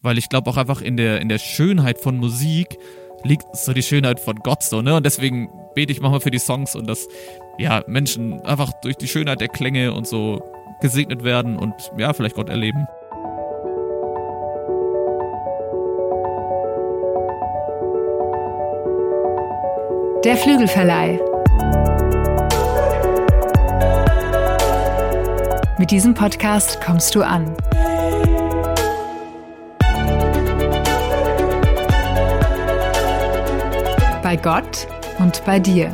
weil ich glaube auch einfach in der, in der Schönheit von Musik liegt so die Schönheit von Gott so, ne? Und deswegen bete ich manchmal für die Songs und dass, ja, Menschen einfach durch die Schönheit der Klänge und so gesegnet werden und, ja, vielleicht Gott erleben. Der Flügelverleih. Mit diesem Podcast kommst du an. Bei Gott und bei dir.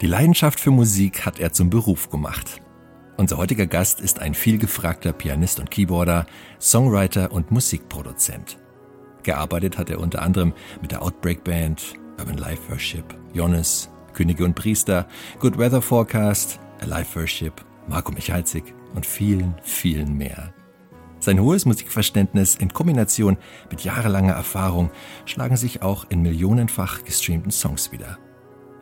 Die Leidenschaft für Musik hat er zum Beruf gemacht. Unser heutiger Gast ist ein vielgefragter Pianist und Keyboarder, Songwriter und Musikproduzent. Gearbeitet hat er unter anderem mit der Outbreak Band, Urban Life Worship, Jonas, Könige und Priester, Good Weather Forecast, Alive Worship, Marco Michalzig und vielen, vielen mehr. Sein hohes Musikverständnis in Kombination mit jahrelanger Erfahrung schlagen sich auch in millionenfach gestreamten Songs wieder.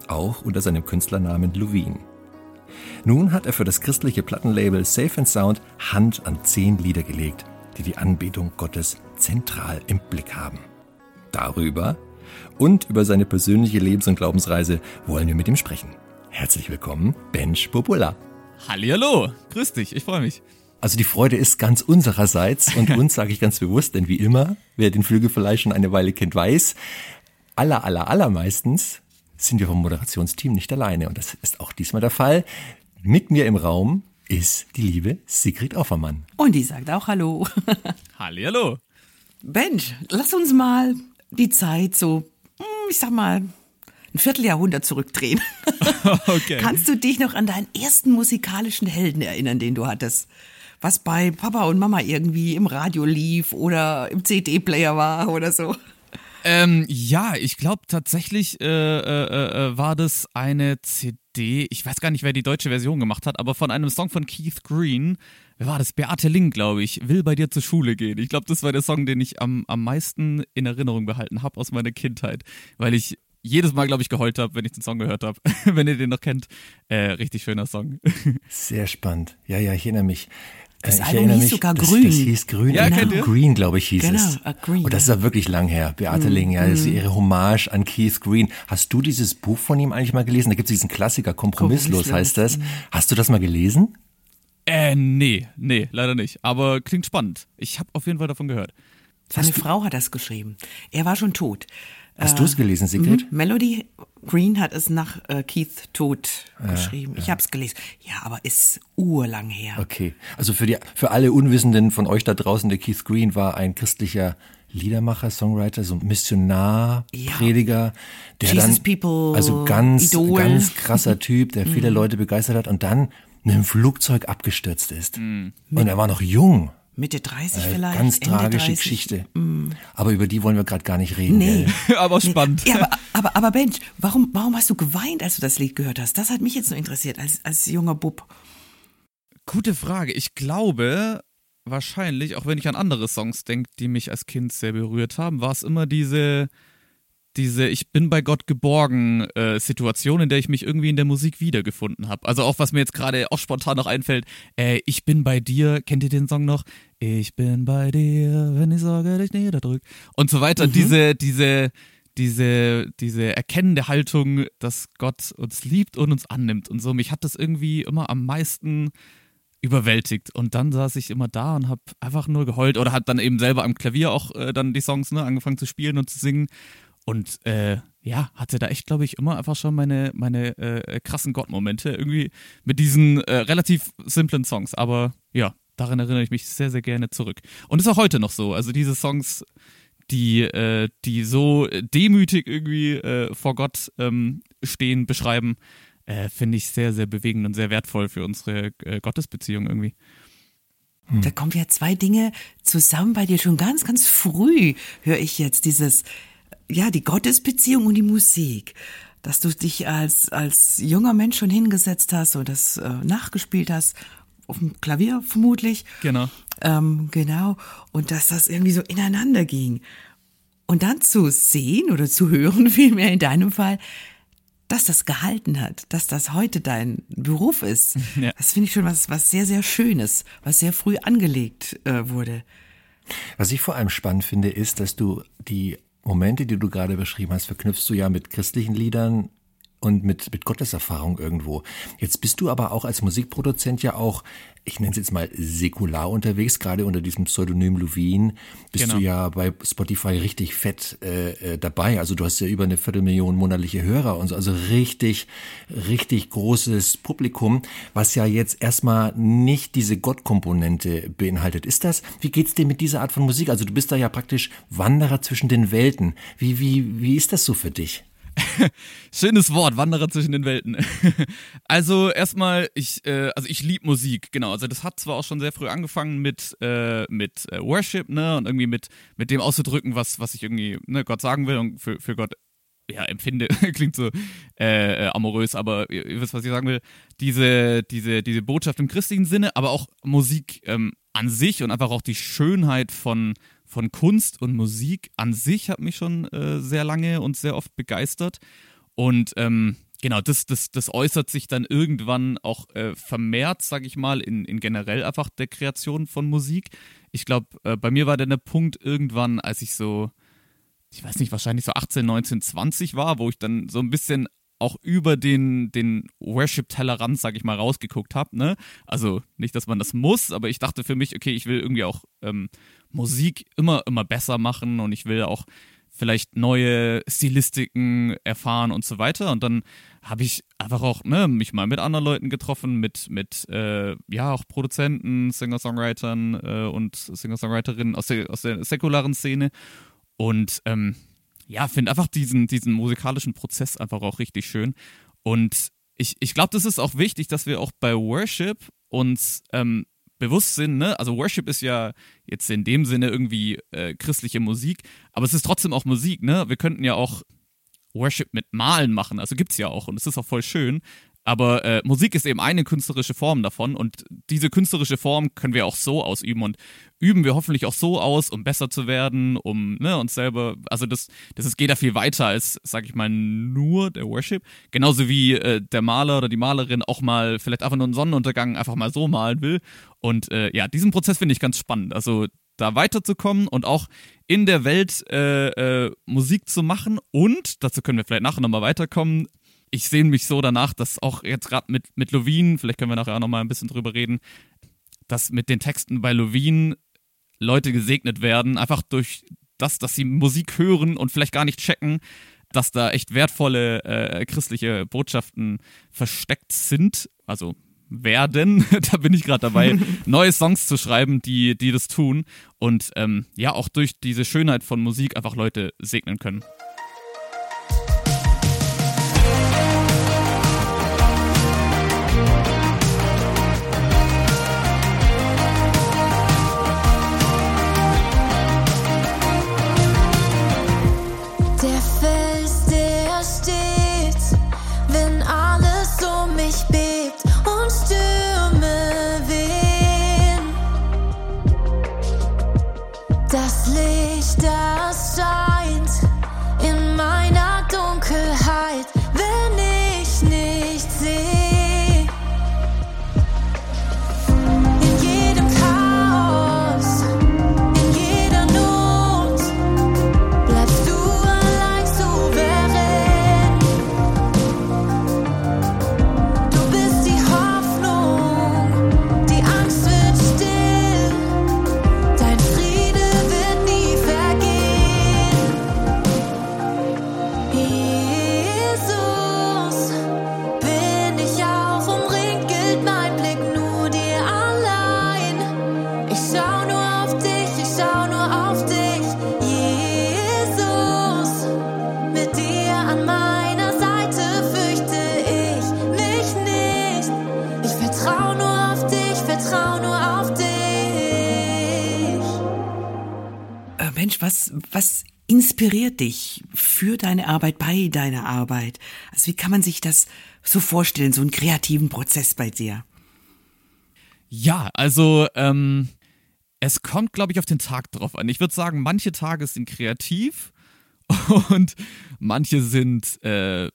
Auch unter seinem Künstlernamen Lovin. Nun hat er für das christliche Plattenlabel Safe and Sound Hand an zehn Lieder gelegt, die die Anbetung Gottes zentral im Blick haben. Darüber und über seine persönliche Lebens- und Glaubensreise wollen wir mit ihm sprechen. Herzlich willkommen, Bench Popula. Hallihallo, grüß dich, ich freue mich. Also die Freude ist ganz unsererseits und uns sage ich ganz bewusst, denn wie immer, wer den Flügelverleih schon eine Weile kennt, weiß, aller, aller, allermeistens sind wir vom Moderationsteam nicht alleine. Und das ist auch diesmal der Fall. Mit mir im Raum ist die liebe Sigrid Offermann. Und die sagt auch Hallo. Hallihallo. Bench, lass uns mal die Zeit so, hm, ich sag mal, ein Vierteljahrhundert zurückdrehen. Okay. Kannst du dich noch an deinen ersten musikalischen Helden erinnern, den du hattest? Was bei Papa und Mama irgendwie im Radio lief oder im CD-Player war oder so? Ähm, ja, ich glaube tatsächlich äh, äh, äh, war das eine CD. Ich weiß gar nicht, wer die deutsche Version gemacht hat, aber von einem Song von Keith Green. Wer war das? Beate Ling, glaube ich. Will bei dir zur Schule gehen. Ich glaube, das war der Song, den ich am, am meisten in Erinnerung behalten habe aus meiner Kindheit, weil ich jedes Mal, glaube ich, geheult habe, wenn ich den Song gehört habe. wenn ihr den noch kennt. Äh, richtig schöner Song. Sehr spannend. Ja, ja, ich erinnere mich. Das Äh, ich Album hieß sogar das, Grün. Das hieß Grün. Ja, Genau. kennt ihr? Green, glaube ich, hieß Genau, es. äh, Green, Und das ist ja. ja wirklich lang her. Beate Mhm. Ling, ja, das ist ihre Hommage an Keith Green. Hast du dieses Buch von ihm eigentlich mal gelesen? Da gibt es diesen Klassiker, Kompromisslos Kompromisslos, heißt das. Hast du das mal gelesen? äh, nee, nee, leider nicht. Aber klingt spannend. Ich habe auf jeden Fall davon gehört. Seine Frau hat das geschrieben. Er war schon tot. Hast du es gelesen, Sigrid? Mhm. Melody Green hat es nach äh, Keith Tod geschrieben. Ich habe es gelesen. Ja, aber ist urlang her. Okay. Also für die, für alle Unwissenden von euch da draußen, der Keith Green war ein christlicher Liedermacher, Songwriter, so ein Missionar, Ja. Prediger, der Jesus dann, People, also ganz, Idol. ganz krasser Typ, der viele Leute begeistert hat und dann mit einem Flugzeug abgestürzt ist. Und er war noch jung. Mitte 30 Äh, vielleicht. Ganz Ende tragische 30. Geschichte. Aber über die wollen wir gerade gar nicht reden. Nee. aber spannend. Ja, aber, aber, aber Bench, warum, warum hast du geweint, als du das Lied gehört hast? Das hat mich jetzt nur interessiert, als, als junger Bub. Gute Frage. Ich glaube, wahrscheinlich, auch wenn ich an andere Songs denke, die mich als Kind sehr berührt haben, war es immer diese, diese Ich bin bei Gott geborgen äh, Situation, in der ich mich irgendwie in der Musik wiedergefunden habe. Also auch, was mir jetzt gerade auch spontan noch einfällt, äh, Ich bin bei dir, kennt ihr den Song noch? Ich bin bei dir, wenn die Sorge dich niederdrückt. Und so weiter. Diese, diese, diese, diese erkennende Haltung, dass Gott uns liebt und uns annimmt und so. Mich hat das irgendwie immer am meisten überwältigt. Und dann saß ich immer da und habe einfach nur geheult oder hat dann eben selber am Klavier auch äh, dann die Songs ne, angefangen zu spielen und zu singen. Und äh, ja, hatte da echt, glaube ich, immer einfach schon meine, meine äh, krassen Gott-Momente irgendwie mit diesen äh, relativ simplen Songs. Aber ja, daran erinnere ich mich sehr, sehr gerne zurück. Und ist auch heute noch so. Also diese Songs, die, äh, die so demütig irgendwie äh, vor Gott ähm, stehen, beschreiben, äh, finde ich sehr, sehr bewegend und sehr wertvoll für unsere äh, Gottesbeziehung irgendwie. Da kommen ja zwei Dinge zusammen bei dir schon ganz, ganz früh, höre ich jetzt dieses, ja, die Gottesbeziehung und die Musik. Dass du dich als, als junger Mensch schon hingesetzt hast und das äh, nachgespielt hast, auf dem Klavier vermutlich. Genau. Ähm, genau. Und dass das irgendwie so ineinander ging. Und dann zu sehen oder zu hören, vielmehr in deinem Fall, dass das gehalten hat, dass das heute dein Beruf ist. Ja. Das finde ich schon was, was sehr, sehr Schönes, was sehr früh angelegt äh, wurde. Was ich vor allem spannend finde, ist, dass du die Momente, die du gerade beschrieben hast, verknüpfst du ja mit christlichen Liedern und mit, mit Gotteserfahrung irgendwo. Jetzt bist du aber auch als Musikproduzent ja auch, ich nenne es jetzt mal säkular unterwegs, gerade unter diesem Pseudonym Lovin, bist Genau. du ja bei Spotify richtig fett äh, äh, dabei. Also du hast ja über eine Viertelmillion monatliche Hörer und so, also richtig, richtig großes Publikum, was ja jetzt erstmal nicht diese Gottkomponente beinhaltet. Ist das, wie geht's dir mit dieser Art von Musik? Also du bist da ja praktisch Wanderer zwischen den Welten. Wie, wie, wie ist das so für dich? Schönes Wort, Wanderer zwischen den Welten. also erstmal, ich, äh, also ich liebe Musik, genau. Also das hat zwar auch schon sehr früh angefangen mit, äh, mit äh, Worship, ne, und irgendwie mit, mit dem auszudrücken, was, was ich irgendwie, ne, Gott sagen will und für, für Gott ja, empfinde, klingt so äh, äh, amorös, aber ihr, ihr wisst, was ich sagen will. Diese, diese, diese Botschaft im christlichen Sinne, aber auch Musik ähm, an sich und einfach auch die Schönheit von, von Kunst und Musik an sich hat mich schon äh, sehr lange und sehr oft begeistert. Und ähm, genau, das, das, das äußert sich dann irgendwann auch äh, vermehrt, sag ich mal, in, in generell einfach der Kreation von Musik. Ich glaube, äh, bei mir war dann der Punkt irgendwann, als ich so, ich weiß nicht, wahrscheinlich so 18, 19, 20 war, wo ich dann so ein bisschen auch über den, den Worship-Tellerrand, sag ich mal, rausgeguckt habe. Ne? Also nicht, dass man das muss, aber ich dachte für mich, okay, ich will irgendwie auch ähm, Musik immer, immer besser machen und ich will auch vielleicht neue Stilistiken erfahren und so weiter. Und dann habe ich einfach auch ne, mich mal mit anderen Leuten getroffen, mit, mit äh, ja auch Produzenten, Singer-Songwritern äh, und Singer-Songwriterinnen aus der, aus der säkularen Szene. Und ähm, ja, finde einfach diesen, diesen musikalischen Prozess einfach auch richtig schön. Und ich, ich glaube, das ist auch wichtig, dass wir auch bei Worship uns ähm, bewusst sind, ne? Also Worship ist ja jetzt in dem Sinne irgendwie äh, christliche Musik, aber es ist trotzdem auch Musik, ne? Wir könnten ja auch Worship mit Malen machen, also gibt's ja auch und es ist auch voll schön. Aber äh, Musik ist eben eine künstlerische Form davon und diese künstlerische Form können wir auch so ausüben und üben wir hoffentlich auch so aus, um besser zu werden, um ne, uns selber, also das, das ist, geht da viel weiter als, sag ich mal, nur der Worship. Genauso wie äh, der Maler oder die Malerin auch mal vielleicht einfach nur einen Sonnenuntergang einfach mal so malen will. Und äh, ja, diesen Prozess finde ich ganz spannend. Also da weiterzukommen und auch in der Welt äh, äh, Musik zu machen und, dazu können wir vielleicht nachher nochmal weiterkommen, ich sehne mich so danach, dass auch jetzt gerade mit, mit Lovin, vielleicht können wir nachher auch nochmal ein bisschen drüber reden, dass mit den Texten bei Lovin Leute gesegnet werden, einfach durch das, dass sie Musik hören und vielleicht gar nicht checken, dass da echt wertvolle äh, christliche Botschaften versteckt sind, also werden, da bin ich gerade dabei, neue Songs zu schreiben, die, die das tun und ähm, ja, auch durch diese Schönheit von Musik einfach Leute segnen können. Inspiriert dich für deine Arbeit, bei deiner Arbeit? Also wie kann man sich das so vorstellen, so einen kreativen Prozess bei dir? Ja, also ähm, es kommt, glaube ich, auf den Tag drauf an. Ich würde sagen, manche Tage sind kreativ und manche sind äh,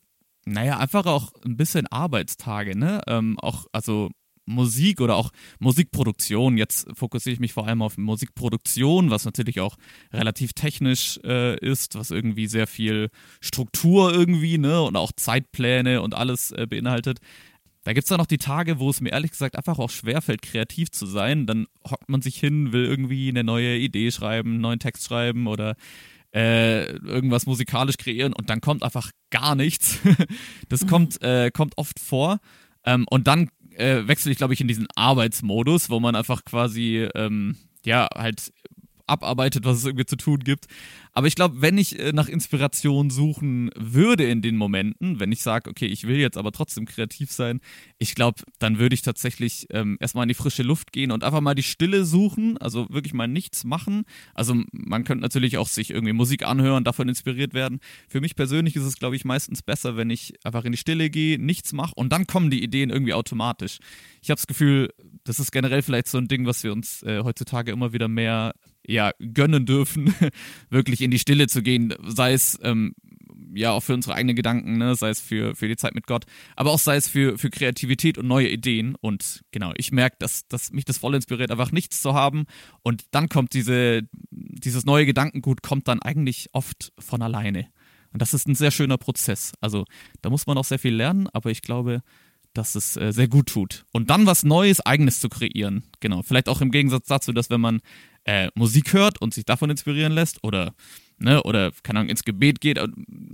naja, einfach auch ein bisschen Arbeitstage, ne? Ähm, auch, also Musik oder auch Musikproduktion. Jetzt fokussiere ich mich vor allem auf Musikproduktion, was natürlich auch relativ technisch äh, ist, was irgendwie sehr viel Struktur irgendwie, ne, und auch Zeitpläne und alles äh, beinhaltet. Da gibt es dann noch die Tage, wo es mir ehrlich gesagt einfach auch schwerfällt, kreativ zu sein. Dann hockt man sich hin, will irgendwie eine neue Idee schreiben, einen neuen Text schreiben oder äh, irgendwas musikalisch kreieren und dann kommt einfach gar nichts. das kommt, äh, kommt oft vor. Ähm, und dann äh, wechsle ich, glaube ich, in diesen Arbeitsmodus, wo man einfach quasi, ähm, ja, halt abarbeitet, was es irgendwie zu tun gibt. Aber ich glaube, wenn ich äh, nach Inspiration suchen würde in den Momenten, wenn ich sage, okay, ich will jetzt aber trotzdem kreativ sein, ich glaube, dann würde ich tatsächlich ähm, erstmal in die frische Luft gehen und einfach mal die Stille suchen, also wirklich mal nichts machen. Also man könnte natürlich auch sich irgendwie Musik anhören, davon inspiriert werden. Für mich persönlich ist es, glaube ich, meistens besser, wenn ich einfach in die Stille gehe, nichts mache und dann kommen die Ideen irgendwie automatisch. Ich habe das Gefühl, das ist generell vielleicht so ein Ding, was wir uns äh, heutzutage immer wieder mehr ja, gönnen dürfen, wirklich in die Stille zu gehen, sei es ähm, ja auch für unsere eigenen Gedanken, ne? sei es für, für die Zeit mit Gott, aber auch sei es für, für Kreativität und neue Ideen. Und genau, ich merke, dass, dass mich das voll inspiriert, einfach nichts zu haben. Und dann kommt diese, dieses neue Gedankengut, kommt dann eigentlich oft von alleine. Und das ist ein sehr schöner Prozess. Also da muss man auch sehr viel lernen, aber ich glaube, dass es äh, sehr gut tut. Und dann was Neues, Eigenes zu kreieren. Genau. Vielleicht auch im Gegensatz dazu, dass wenn man äh, Musik hört und sich davon inspirieren lässt oder, ne, oder, keine Ahnung, ins Gebet geht,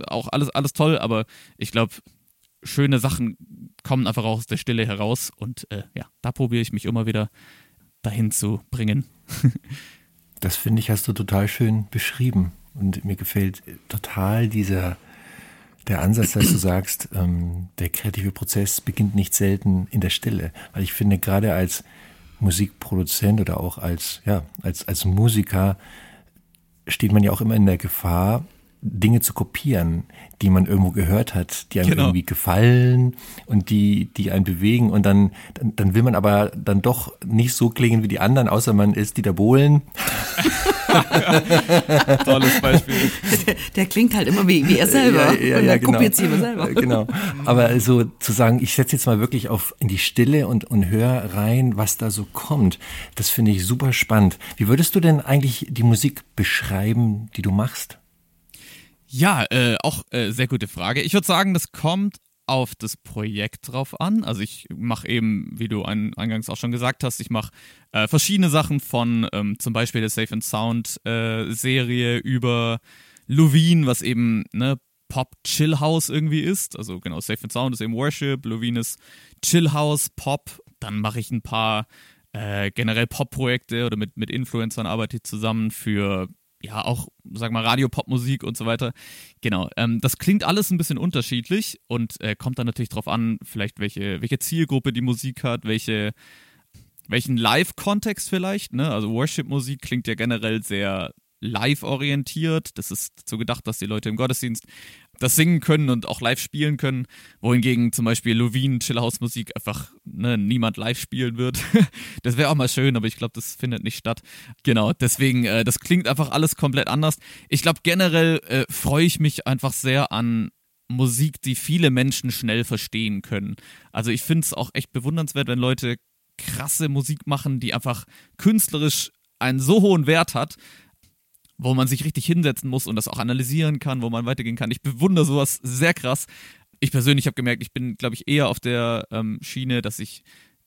auch alles, alles toll, aber ich glaube, schöne Sachen kommen einfach aus der Stille heraus und äh, ja, da probiere ich mich immer wieder dahin zu bringen. das finde ich, hast du total schön beschrieben und mir gefällt total dieser der Ansatz, dass du sagst, ähm, der kreative Prozess beginnt nicht selten in der Stille, weil ich finde gerade als Musikproduzent oder auch als, ja, als, als Musiker steht man ja auch immer in der Gefahr, Dinge zu kopieren, die man irgendwo gehört hat, die einem genau. irgendwie gefallen und die, die einen bewegen und dann, dann, dann will man aber dann doch nicht so klingen wie die anderen, außer man ist Dieter Bohlen. Tolles Beispiel. Der, der, klingt halt immer wie, wie er selber. Ja, ja, und ja, genau. kopiert sie immer selber. Genau. Aber so zu sagen, ich setze jetzt mal wirklich auf in die Stille und, und höre rein, was da so kommt, das finde ich super spannend. Wie würdest du denn eigentlich die Musik beschreiben, die du machst? Ja, äh, auch äh, sehr gute Frage. Ich würde sagen, das kommt auf das Projekt drauf an. Also ich mache eben, wie du ein, eingangs auch schon gesagt hast, ich mache äh, verschiedene Sachen von ähm, zum Beispiel der Safe and Sound äh, Serie über Lovine, was eben ne, Pop Chill House irgendwie ist. Also genau, Safe and Sound ist eben Worship, Lovine ist Chill House, Pop. Dann mache ich ein paar äh, generell Pop-Projekte oder mit, mit Influencern arbeite ich zusammen für ja, auch, sag mal, Radio-Pop-Musik und so weiter. Genau, ähm, das klingt alles ein bisschen unterschiedlich und äh, kommt dann natürlich drauf an, vielleicht welche, welche Zielgruppe die Musik hat, welche, welchen Live-Kontext vielleicht, ne? Also Worship-Musik klingt ja generell sehr live orientiert. Das ist dazu gedacht, dass die Leute im Gottesdienst das singen können und auch live spielen können, wohingegen zum Beispiel Lovin Chillhouse Musik einfach ne, niemand live spielen wird. das wäre auch mal schön, aber ich glaube, das findet nicht statt. Genau, deswegen, äh, das klingt einfach alles komplett anders. Ich glaube, generell äh, freue ich mich einfach sehr an Musik, die viele Menschen schnell verstehen können. Also ich finde es auch echt bewundernswert, wenn Leute krasse Musik machen, die einfach künstlerisch einen so hohen Wert hat, wo man sich richtig hinsetzen muss und das auch analysieren kann, wo man weitergehen kann. Ich bewundere sowas sehr krass. Ich persönlich habe gemerkt, ich bin, glaube ich, eher auf der ähm, Schiene, dass ich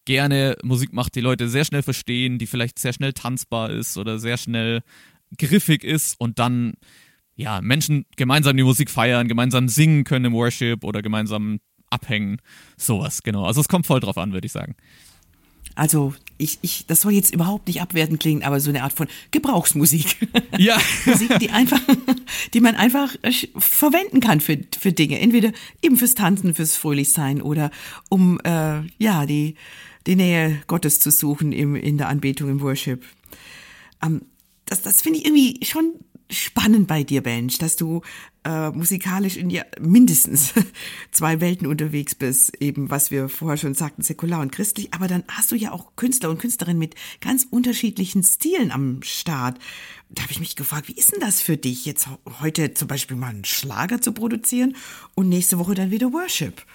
gerne Musik mache, die Leute sehr schnell verstehen, die vielleicht sehr schnell tanzbar ist oder sehr schnell griffig ist und dann ja Menschen gemeinsam die Musik feiern, gemeinsam singen können im Worship oder gemeinsam abhängen, sowas genau. Also es kommt voll drauf an, würde ich sagen. Also ich, ich, das soll jetzt überhaupt nicht abwertend klingen, aber so eine Art von Gebrauchsmusik. Ja. Musik, die einfach, die man einfach äh, verwenden kann für, für Dinge. Entweder eben fürs Tanzen, fürs Fröhlichsein oder um äh, ja die, die Nähe Gottes zu suchen im, in der Anbetung, im Worship. Ähm, das das finde ich irgendwie schon spannend bei dir, Bench, dass du äh, musikalisch in ja mindestens zwei Welten unterwegs bist, eben was wir vorher schon sagten, säkular und christlich, aber dann hast du ja auch Künstler und Künstlerinnen mit ganz unterschiedlichen Stilen am Start. Da habe ich mich gefragt, wie ist denn das für dich, jetzt heute zum Beispiel mal einen Schlager zu produzieren und nächste Woche dann wieder Worship?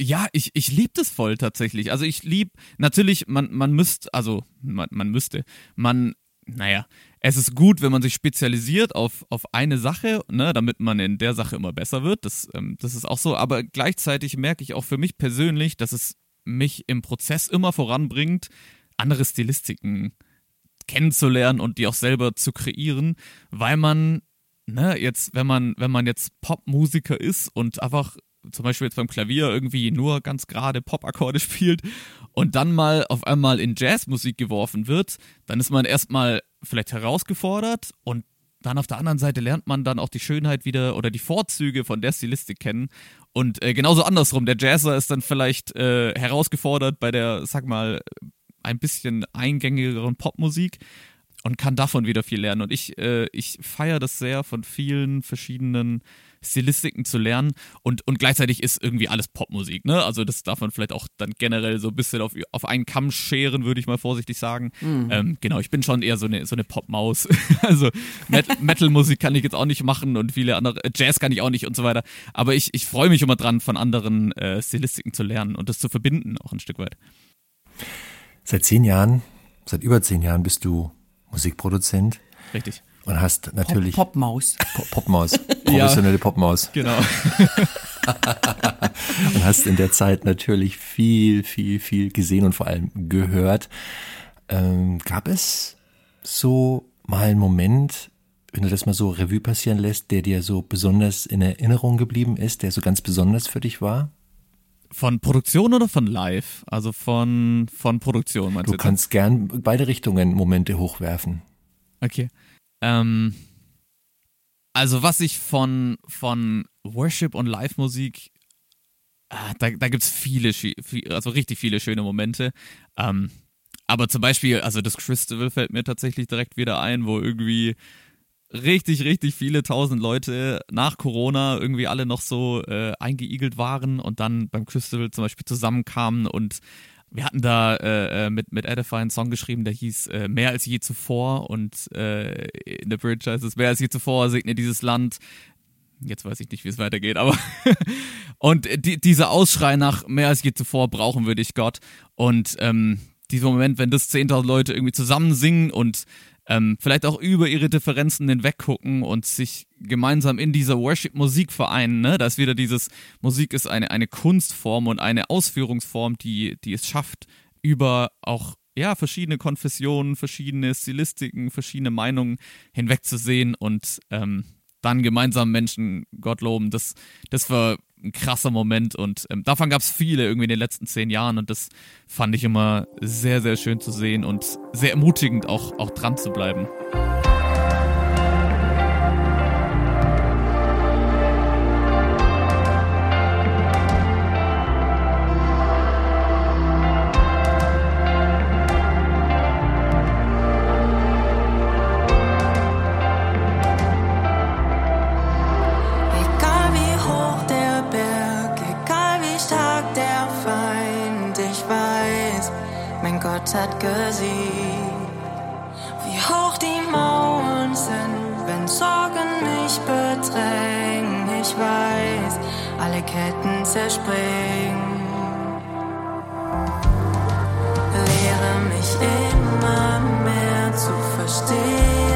Ja, ich, ich liebe das voll tatsächlich. Also ich liebe, natürlich, man, man müsste, also man, man müsste, man, naja, es ist gut, wenn man sich spezialisiert auf, auf eine Sache, ne, damit man in der Sache immer besser wird. Das, ähm, das ist auch so. Aber gleichzeitig merke ich auch für mich persönlich, dass es mich im Prozess immer voranbringt, andere Stilistiken kennenzulernen und die auch selber zu kreieren, weil man, ne, jetzt, wenn man, wenn man jetzt Popmusiker ist und einfach zum Beispiel jetzt beim Klavier irgendwie nur ganz gerade Pop-Akkorde spielt und dann mal auf einmal in Jazzmusik geworfen wird, dann ist man erstmal vielleicht herausgefordert und dann auf der anderen Seite lernt man dann auch die Schönheit wieder oder die Vorzüge von der Stilistik kennen. Und äh, genauso andersrum, der Jazzer ist dann vielleicht äh, herausgefordert bei der, sag mal, ein bisschen eingängigeren Popmusik und kann davon wieder viel lernen. Und ich, äh, ich feiere das sehr, von vielen verschiedenen Stilistiken zu lernen und, und gleichzeitig ist irgendwie alles Popmusik, ne? Also das darf man vielleicht auch dann generell so ein bisschen auf, auf einen Kamm scheren, würde ich mal vorsichtig sagen. Mhm. Ähm, genau, ich bin schon eher so eine, so eine Popmaus. also Met Metal-Musik kann ich jetzt auch nicht machen und viele andere, äh, Jazz kann ich auch nicht und so weiter. Aber ich, ich freue mich immer dran, von anderen äh, Stilistiken zu lernen und das zu verbinden, auch ein Stück weit. Seit zehn Jahren, seit über zehn Jahren bist du Musikproduzent. Richtig. Und hast natürlich. Pop Popmaus. Pop Popmaus. Professionelle ja, Popmaus. Genau. und hast in der Zeit natürlich viel, viel, viel gesehen und vor allem gehört. Ähm, gab es so mal einen Moment, wenn du das mal so Revue passieren lässt, der dir so besonders in Erinnerung geblieben ist, der so ganz besonders für dich war? Von Produktion oder von Live? Also von, von Produktion, meinst du? Du kannst gern beide Richtungen Momente hochwerfen. Okay. Ähm, also was ich von, von Worship und Live-Musik, ah, da, da gibt es viele, also richtig viele schöne Momente. Ähm, aber zum Beispiel, also das Crystal fällt mir tatsächlich direkt wieder ein, wo irgendwie richtig, richtig viele tausend Leute nach Corona irgendwie alle noch so äh, eingeigelt waren und dann beim Crystal zum Beispiel zusammenkamen und wir hatten da äh, äh, mit, mit Edify einen Song geschrieben, der hieß äh, Mehr als je zuvor und äh, in der Bridge heißt es Mehr als je zuvor, segne dieses Land. Jetzt weiß ich nicht, wie es weitergeht, aber und die, dieser Ausschrei nach mehr als je zuvor brauchen würde ich Gott und ähm, dieser Moment, wenn das 10.000 Leute irgendwie zusammen singen und ähm, vielleicht auch über ihre Differenzen hinweg gucken und sich gemeinsam in dieser Worship-Musik vereinen. Ne? Da ist wieder dieses, Musik ist eine, eine Kunstform und eine Ausführungsform, die, die es schafft, über auch ja, verschiedene Konfessionen, verschiedene Stilistiken, verschiedene Meinungen hinwegzusehen und ähm, dann gemeinsam Menschen Gott loben. Das, das war ein krasser Moment und ähm, davon gab es viele irgendwie in den letzten zehn Jahren und das fand ich immer sehr, sehr schön zu sehen und sehr ermutigend auch, auch dran zu bleiben. Gott hat gesehen, wie hoch die Mauern sind, wenn Sorgen mich bedrängen. Ich weiß, alle Ketten zerspringen. Lehre mich immer mehr zu verstehen,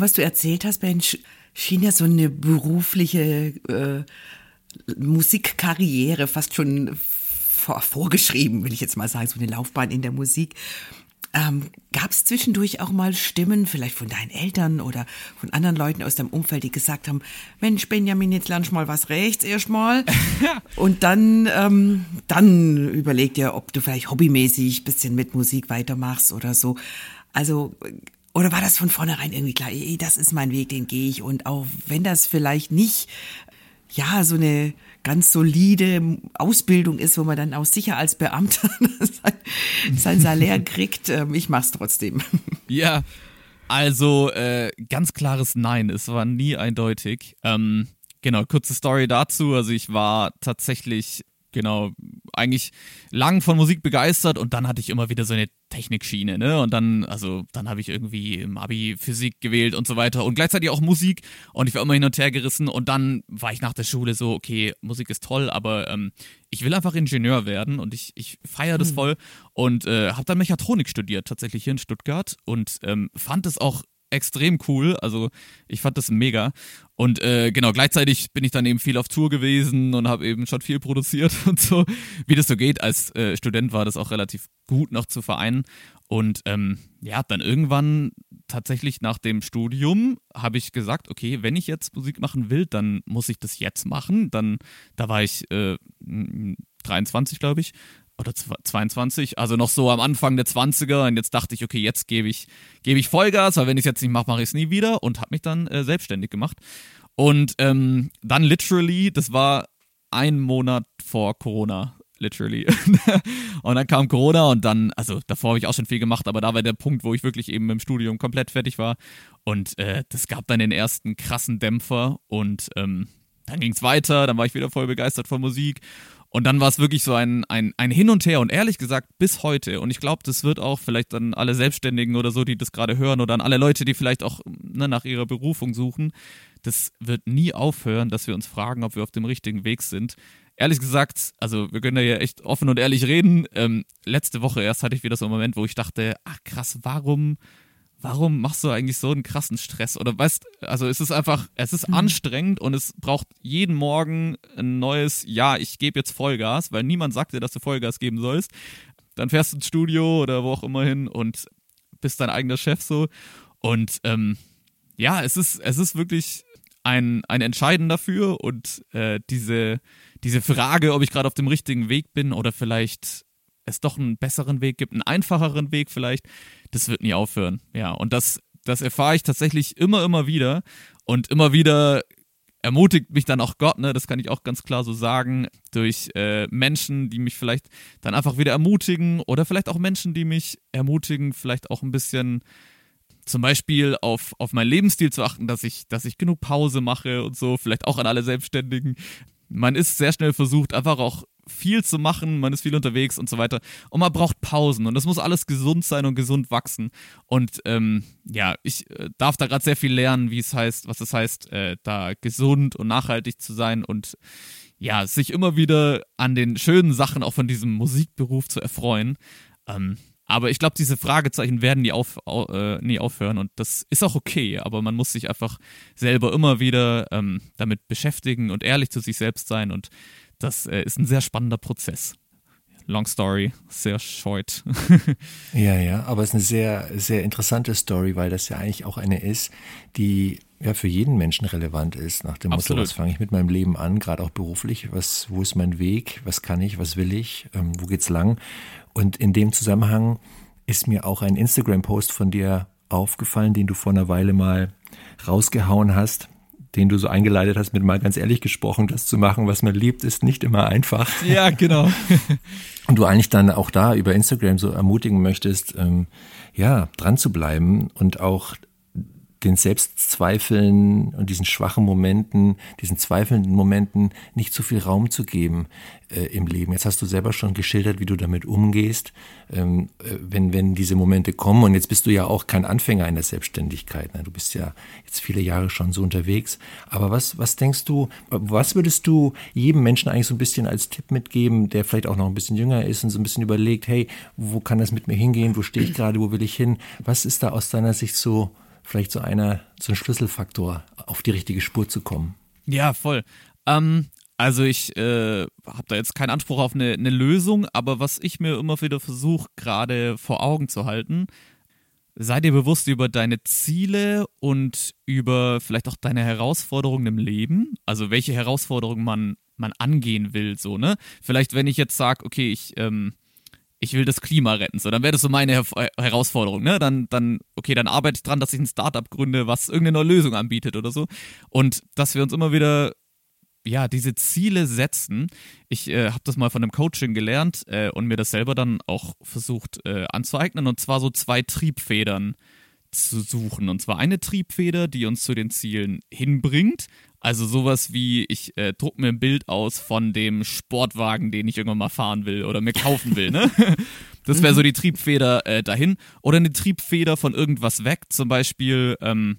dem, was du erzählt hast, Ben, schien ja so eine berufliche äh, Musikkarriere fast schon vor, vorgeschrieben, will ich jetzt mal sagen, so eine Laufbahn in der Musik. Ähm, Gab es zwischendurch auch mal Stimmen, vielleicht von deinen Eltern oder von anderen Leuten aus deinem Umfeld, die gesagt haben, Mensch, Benjamin, jetzt lernst mal was rechts erstmal. Und dann, ähm, dann überleg dir, ob du vielleicht hobbymäßig bisschen mit Musik weitermachst oder so. Also, oder war das von vornherein irgendwie klar, ey, das ist mein Weg, den gehe ich. Und auch wenn das vielleicht nicht, ja, so eine ganz solide Ausbildung ist, wo man dann auch sicher als Beamter sein, sein Salär kriegt. Ähm, ich mach's trotzdem. Ja, also äh, ganz klares Nein. Es war nie eindeutig. Ähm, genau, kurze Story dazu. Also ich war tatsächlich genau, eigentlich lang von Musik begeistert und dann hatte ich immer wieder so eine Technikschiene, ne? Und dann, also, dann habe ich irgendwie im Abi Physik gewählt und so weiter und gleichzeitig auch Musik und ich war immer hin und her gerissen und dann war ich nach der Schule so, okay, Musik ist toll, aber ähm, ich will einfach Ingenieur werden und ich, ich feiere das hm. voll und äh, habe dann Mechatronik studiert, tatsächlich hier in Stuttgart und ähm, fand es auch extrem cool. Also ich fand das mega. Und äh, genau, gleichzeitig bin ich dann eben viel auf Tour gewesen und habe eben schon viel produziert und so. Wie das so geht, als äh, Student war das auch relativ gut noch zu vereinen. Und ähm, ja, dann irgendwann tatsächlich nach dem Studium habe ich gesagt, okay, wenn ich jetzt Musik machen will, dann muss ich das jetzt machen. Dann, da war ich äh, 23, glaube ich oder 22, also noch so am Anfang der 20er und jetzt dachte ich, okay, jetzt gebe ich, gebe ich Vollgas, weil wenn ich es jetzt nicht mache, mache ich es nie wieder. Und habe mich dann äh, selbstständig gemacht. Und ähm, dann literally, das war ein Monat vor Corona, literally. und dann kam Corona und dann, also davor habe ich auch schon viel gemacht, aber da war der Punkt, wo ich wirklich eben im Studium komplett fertig war. Und äh, das gab dann den ersten krassen Dämpfer. Und ähm, dann ging es weiter, dann war ich wieder voll begeistert von Musik und dann war es wirklich so ein, ein, ein Hin und Her und ehrlich gesagt bis heute. Und ich glaube, das wird auch vielleicht an alle Selbstständigen oder so, die das gerade hören oder an alle Leute, die vielleicht auch ne, nach ihrer Berufung suchen, das wird nie aufhören, dass wir uns fragen, ob wir auf dem richtigen Weg sind. Ehrlich gesagt, also wir können da ja echt offen und ehrlich reden. Ähm, letzte Woche erst hatte ich wieder so einen Moment, wo ich dachte, ach krass, warum warum machst du eigentlich so einen krassen Stress? Oder weißt, also es ist einfach, es ist mhm. anstrengend und es braucht jeden Morgen ein neues, ja, ich gebe jetzt Vollgas, weil niemand sagt dir, dass du Vollgas geben sollst. Dann fährst du ins Studio oder wo auch immer hin und bist dein eigener Chef so. Und ähm, ja, es ist, es ist wirklich ein, ein Entscheiden dafür und äh, diese, diese Frage, ob ich gerade auf dem richtigen Weg bin oder vielleicht es doch einen besseren Weg gibt, einen einfacheren Weg vielleicht, das wird nie aufhören. Ja, und das, das erfahre ich tatsächlich immer, immer wieder. Und immer wieder ermutigt mich dann auch Gott, ne, das kann ich auch ganz klar so sagen, durch äh, Menschen, die mich vielleicht dann einfach wieder ermutigen oder vielleicht auch Menschen, die mich ermutigen, vielleicht auch ein bisschen zum Beispiel auf, auf meinen Lebensstil zu achten, dass ich, dass ich genug Pause mache und so, vielleicht auch an alle Selbstständigen. Man ist sehr schnell versucht, einfach auch viel zu machen, man ist viel unterwegs und so weiter. Und man braucht Pausen und das muss alles gesund sein und gesund wachsen. Und ähm, ja, ich äh, darf da gerade sehr viel lernen, wie es heißt, was es heißt, äh, da gesund und nachhaltig zu sein und ja, sich immer wieder an den schönen Sachen auch von diesem Musikberuf zu erfreuen. Ähm, aber ich glaube, diese Fragezeichen werden nie, auf, äh, nie aufhören und das ist auch okay, aber man muss sich einfach selber immer wieder ähm, damit beschäftigen und ehrlich zu sich selbst sein und das äh, ist ein sehr spannender Prozess. Long Story, sehr short. ja, ja, aber es ist eine sehr, sehr interessante Story, weil das ja eigentlich auch eine ist, die ja für jeden Menschen relevant ist. Nach dem Absolut. Motto, was fange ich mit meinem Leben an, gerade auch beruflich, was, wo ist mein Weg, was kann ich, was will ich, ähm, wo geht's lang? Und in dem Zusammenhang ist mir auch ein Instagram-Post von dir aufgefallen, den du vor einer Weile mal rausgehauen hast den du so eingeleitet hast, mit mal ganz ehrlich gesprochen, das zu machen, was man liebt, ist nicht immer einfach. Ja, genau. Und du eigentlich dann auch da über Instagram so ermutigen möchtest, ähm, ja, dran zu bleiben und auch den Selbstzweifeln und diesen schwachen Momenten, diesen zweifelnden Momenten nicht zu viel Raum zu geben äh, im Leben. Jetzt hast du selber schon geschildert, wie du damit umgehst, ähm, äh, wenn, wenn diese Momente kommen. Und jetzt bist du ja auch kein Anfänger in der Selbstständigkeit. Ne? Du bist ja jetzt viele Jahre schon so unterwegs. Aber was, was denkst du, was würdest du jedem Menschen eigentlich so ein bisschen als Tipp mitgeben, der vielleicht auch noch ein bisschen jünger ist und so ein bisschen überlegt, hey, wo kann das mit mir hingehen? Wo stehe ich gerade? Wo will ich hin? Was ist da aus deiner Sicht so vielleicht so einer, so ein Schlüsselfaktor, auf die richtige Spur zu kommen. Ja, voll. Ähm, also ich äh, habe da jetzt keinen Anspruch auf eine, eine Lösung, aber was ich mir immer wieder versuche, gerade vor Augen zu halten, sei dir bewusst über deine Ziele und über vielleicht auch deine Herausforderungen im Leben. Also welche Herausforderungen man, man angehen will, so, ne? Vielleicht, wenn ich jetzt sage, okay, ich, ähm, ich will das Klima retten, so, dann wäre das so meine Her Herausforderung, ne? Dann, dann, okay, dann arbeite ich dran, dass ich ein Startup gründe, was irgendeine neue Lösung anbietet oder so. Und dass wir uns immer wieder ja, diese Ziele setzen. Ich äh, habe das mal von einem Coaching gelernt äh, und mir das selber dann auch versucht äh, anzueignen. Und zwar so zwei Triebfedern zu suchen. Und zwar eine Triebfeder, die uns zu den Zielen hinbringt. Also sowas wie, ich äh, druck mir ein Bild aus von dem Sportwagen, den ich irgendwann mal fahren will oder mir kaufen will. Ne? Das wäre so die Triebfeder äh, dahin. Oder eine Triebfeder von irgendwas weg. Zum Beispiel, ähm,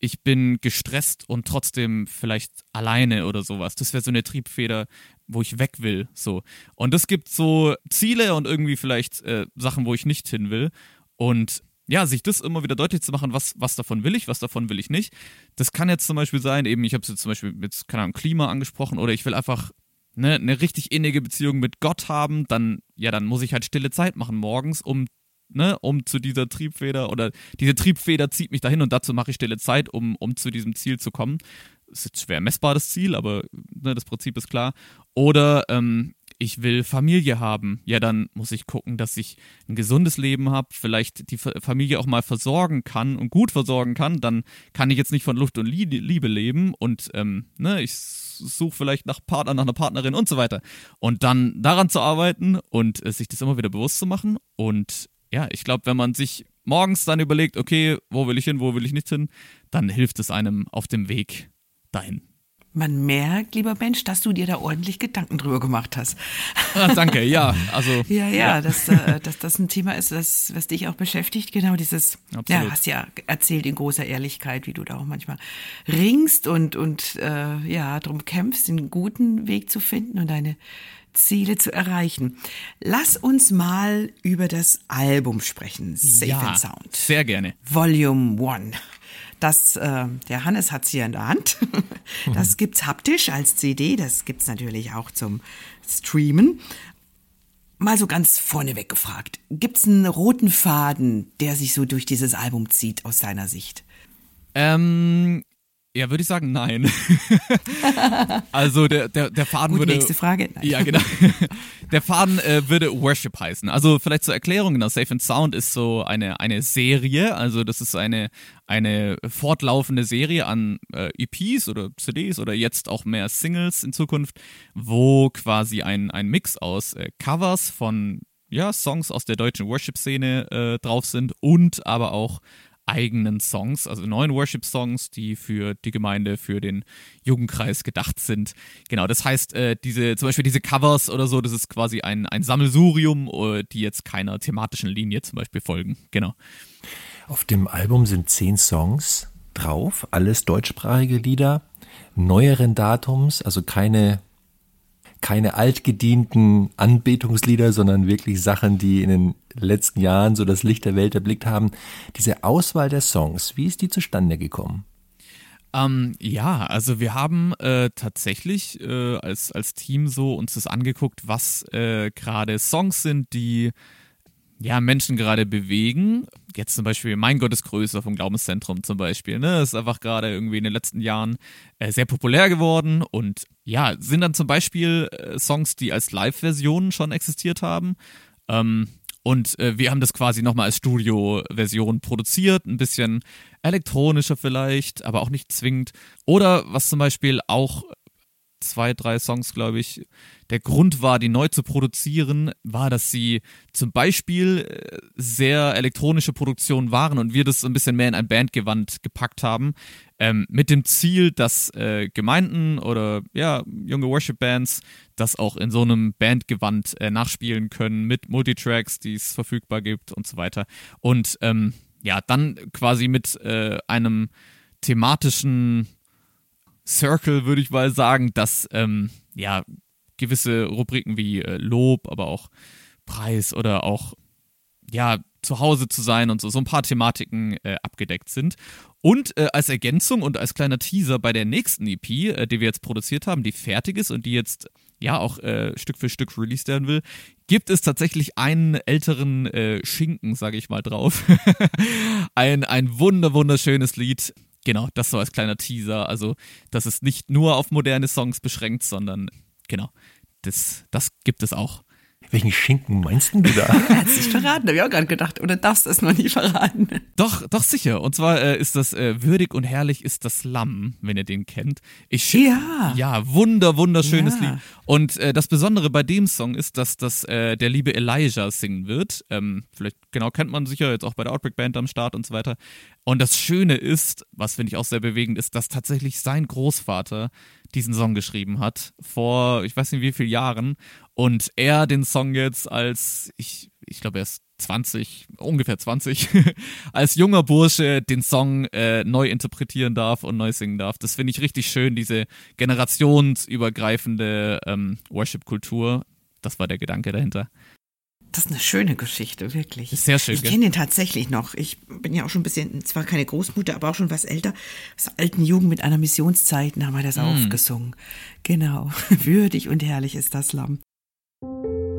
ich bin gestresst und trotzdem vielleicht alleine oder sowas. Das wäre so eine Triebfeder, wo ich weg will. So. Und es gibt so Ziele und irgendwie vielleicht äh, Sachen, wo ich nicht hin will. Und ja, sich das immer wieder deutlich zu machen, was, was davon will ich, was davon will ich nicht. Das kann jetzt zum Beispiel sein, eben, ich habe es jetzt zum Beispiel mit, keine Ahnung, Klima angesprochen oder ich will einfach ne, eine richtig innige Beziehung mit Gott haben, dann, ja, dann muss ich halt stille Zeit machen morgens, um ne, um zu dieser Triebfeder oder diese Triebfeder zieht mich dahin und dazu mache ich stille Zeit, um, um zu diesem Ziel zu kommen. Das ist jetzt schwer messbar, das Ziel, aber ne, das Prinzip ist klar. Oder ähm, ich will Familie haben. Ja, dann muss ich gucken, dass ich ein gesundes Leben habe, vielleicht die Familie auch mal versorgen kann und gut versorgen kann. Dann kann ich jetzt nicht von Luft und Liebe leben und ähm, ne, ich suche vielleicht nach Partner, nach einer Partnerin und so weiter. Und dann daran zu arbeiten und äh, sich das immer wieder bewusst zu machen und ja, ich glaube, wenn man sich morgens dann überlegt, okay, wo will ich hin, wo will ich nicht hin, dann hilft es einem auf dem Weg dahin. Man merkt, lieber Mensch, dass du dir da ordentlich Gedanken drüber gemacht hast. Ah, danke, ja. Also, ja, ja, ja. Dass, äh, dass das ein Thema ist, das, was dich auch beschäftigt. Genau dieses, Absolut. ja, hast ja erzählt in großer Ehrlichkeit, wie du da auch manchmal ringst und, und äh, ja, darum kämpfst, den guten Weg zu finden und deine Ziele zu erreichen. Lass uns mal über das Album sprechen. Safe ja, and Sound. Sehr gerne. Volume 1. Das, äh, der Hannes hat's hier in der Hand. Das gibt's haptisch als CD. Das gibt's natürlich auch zum Streamen. Mal so ganz vorneweg gefragt. Gibt's einen roten Faden, der sich so durch dieses Album zieht aus deiner Sicht? Ähm, ja, würde ich sagen, nein. also der, der, der Faden Gut, würde. Nächste Frage. Nein. Ja, genau. Der Faden äh, würde Worship heißen. Also vielleicht zur Erklärung, genau, Safe and Sound ist so eine, eine Serie, also das ist eine, eine fortlaufende Serie an äh, EPs oder CDs oder jetzt auch mehr Singles in Zukunft, wo quasi ein, ein Mix aus äh, Covers von ja, Songs aus der deutschen Worship-Szene äh, drauf sind und aber auch eigenen Songs, also neuen Worship-Songs, die für die Gemeinde, für den Jugendkreis gedacht sind. Genau, das heißt, äh, diese, zum Beispiel diese Covers oder so, das ist quasi ein, ein Sammelsurium, äh, die jetzt keiner thematischen Linie zum Beispiel folgen. Genau. Auf dem Album sind zehn Songs drauf, alles deutschsprachige Lieder, neueren Datums, also keine keine altgedienten Anbetungslieder, sondern wirklich Sachen, die in den letzten Jahren so das Licht der Welt erblickt haben. Diese Auswahl der Songs, wie ist die zustande gekommen? Ähm, ja, also wir haben äh, tatsächlich äh, als, als Team so uns das angeguckt, was äh, gerade Songs sind, die ja, Menschen gerade bewegen. Jetzt zum Beispiel Mein Gott ist größer vom Glaubenszentrum zum Beispiel. Ne? Ist einfach gerade irgendwie in den letzten Jahren äh, sehr populär geworden und ja, sind dann zum Beispiel äh, Songs, die als Live-Versionen schon existiert haben. Ähm, und äh, wir haben das quasi nochmal als Studio-Version produziert, ein bisschen elektronischer vielleicht, aber auch nicht zwingend. Oder was zum Beispiel auch zwei, drei Songs, glaube ich, der Grund war, die neu zu produzieren, war, dass sie zum Beispiel äh, sehr elektronische Produktionen waren und wir das ein bisschen mehr in ein Bandgewand gepackt haben, ähm, mit dem Ziel, dass äh, Gemeinden oder ja, junge Worship-Bands das auch in so einem Bandgewand äh, nachspielen können mit Multitracks, die es verfügbar gibt und so weiter. Und ähm, ja, dann quasi mit äh, einem thematischen Circle, würde ich mal sagen, dass ähm, ja gewisse Rubriken wie äh, Lob, aber auch Preis oder auch ja zu Hause zu sein und so, so ein paar Thematiken äh, abgedeckt sind. Und äh, als Ergänzung und als kleiner Teaser bei der nächsten EP, äh, die wir jetzt produziert haben, die fertig ist und die jetzt ja auch äh, Stück für Stück released werden will, gibt es tatsächlich einen älteren äh, Schinken, sage ich mal drauf. ein, ein wunder, wunderschönes Lied. Genau, das so als kleiner Teaser. Also, das ist nicht nur auf moderne Songs beschränkt, sondern genau, das, das gibt es auch. Welchen Schinken meinst du da? Er hat sich verraten, habe ich auch gerade gedacht. Oder darfst du es noch nie verraten? Doch, doch sicher. Und zwar äh, ist das äh, würdig und herrlich ist das Lamm, wenn ihr den kennt. Ich Ja. ja, wunder wunderschönes Ja. Lied. Und äh, das Besondere bei dem Song ist, dass das äh, der liebe Elijah singen wird. Ähm, vielleicht genau kennt man sicher jetzt auch bei der Outbreak Band am Start und so weiter. Und das Schöne ist, was finde ich auch sehr bewegend ist, dass tatsächlich sein Großvater diesen Song geschrieben hat vor ich weiß nicht wie vielen Jahren und er den Song jetzt als ich ich glaube er ist 20 ungefähr 20 als junger Bursche den Song äh, neu interpretieren darf und neu singen darf. Das finde ich richtig schön diese generationsübergreifende ähm, Worship-Kultur. Das war der Gedanke dahinter. Das ist eine schöne Geschichte, wirklich. Ist sehr schön, Ich kenne den tatsächlich noch. Ich bin ja auch schon ein bisschen, zwar keine Großmutter, aber auch schon was älter. Aus alten Jugend mit einer Missionszeit haben wir das Hm. aufgesungen. Genau. Würdig und herrlich ist das Lamm. Würdig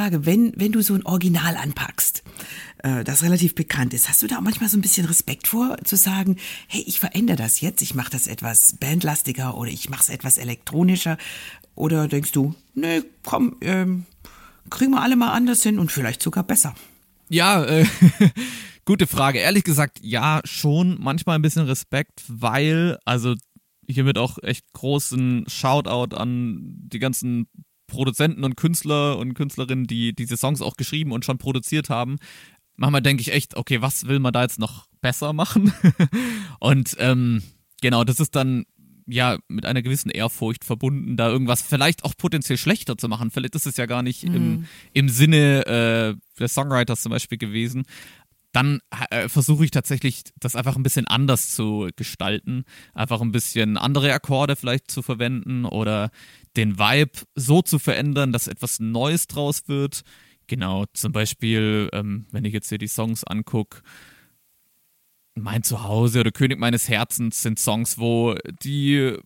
Frage. Wenn, wenn du so ein Original anpackst, äh, das relativ bekannt ist, hast du da auch manchmal so ein bisschen Respekt vor, zu sagen, hey, ich verändere das jetzt, ich mache das etwas bandlastiger oder ich mache es etwas elektronischer? Oder denkst du, nee, komm, ähm, kriegen wir alle mal anders hin und vielleicht sogar besser? Ja, äh, gute Frage. Ehrlich gesagt, ja, schon manchmal ein bisschen Respekt, weil, also hiermit auch echt großen Shoutout an die ganzen Produzenten und Künstler und Künstlerinnen, die diese Songs auch geschrieben und schon produziert haben. Manchmal denke ich echt, okay, was will man da jetzt noch besser machen? und ähm, genau, das ist dann ja mit einer gewissen Ehrfurcht verbunden, da irgendwas vielleicht auch potenziell schlechter zu machen. Vielleicht ist es ja gar nicht im, im Sinne äh, des Songwriters zum Beispiel gewesen. Dann äh, versuche ich tatsächlich, das einfach ein bisschen anders zu gestalten. Einfach ein bisschen andere Akkorde vielleicht zu verwenden oder den Vibe so zu verändern, dass etwas Neues draus wird. Genau, zum Beispiel, ähm, wenn ich jetzt hier die Songs angucke, mein Zuhause oder König meines Herzens sind Songs, wo die,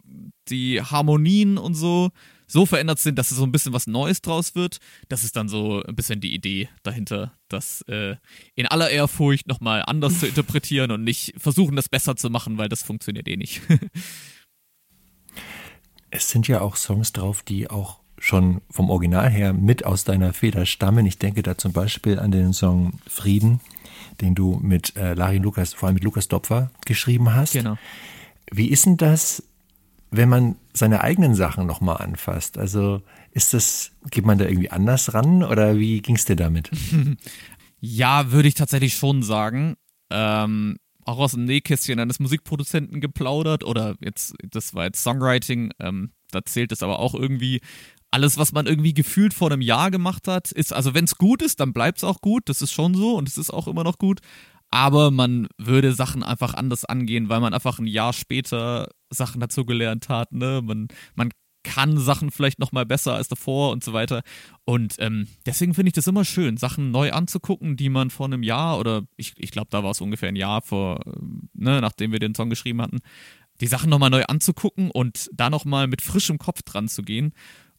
die Harmonien und so so verändert sind, dass es so ein bisschen was Neues draus wird. Das ist dann so ein bisschen die Idee dahinter, das äh, in aller Ehrfurcht nochmal anders zu interpretieren und nicht versuchen, das besser zu machen, weil das funktioniert eh nicht. Es sind ja auch Songs drauf, die auch schon vom Original her mit aus deiner Feder stammen. Ich denke da zum Beispiel an den Song Frieden, den du mit äh, Larry Lukas, vor allem mit Lukas Dopfer geschrieben hast. genau. Wie ist denn das, wenn man seine eigenen Sachen nochmal anfasst? Also ist das, geht man da irgendwie anders ran oder wie ging es dir damit? Ja, würde ich tatsächlich schon sagen. Ähm, auch aus dem Nähkästchen eines Musikproduzenten geplaudert oder jetzt, das war jetzt Songwriting, ähm, da zählt es aber auch irgendwie. Alles, was man irgendwie gefühlt vor einem Jahr gemacht hat, ist, also wenn es gut ist, dann bleibt es auch gut, das ist schon so und es ist auch immer noch gut. Aber man würde Sachen einfach anders angehen, weil man einfach ein Jahr später Sachen dazugelernt hat. Ne? Man, man kann Sachen vielleicht noch mal besser als davor und so weiter. Und ähm, deswegen finde ich das immer schön, Sachen neu anzugucken, die man vor einem Jahr oder ich, ich glaube, da war es ungefähr ein Jahr vor, ne, nachdem wir den Song geschrieben hatten, die Sachen nochmal neu anzugucken und da nochmal mit frischem Kopf dran zu gehen.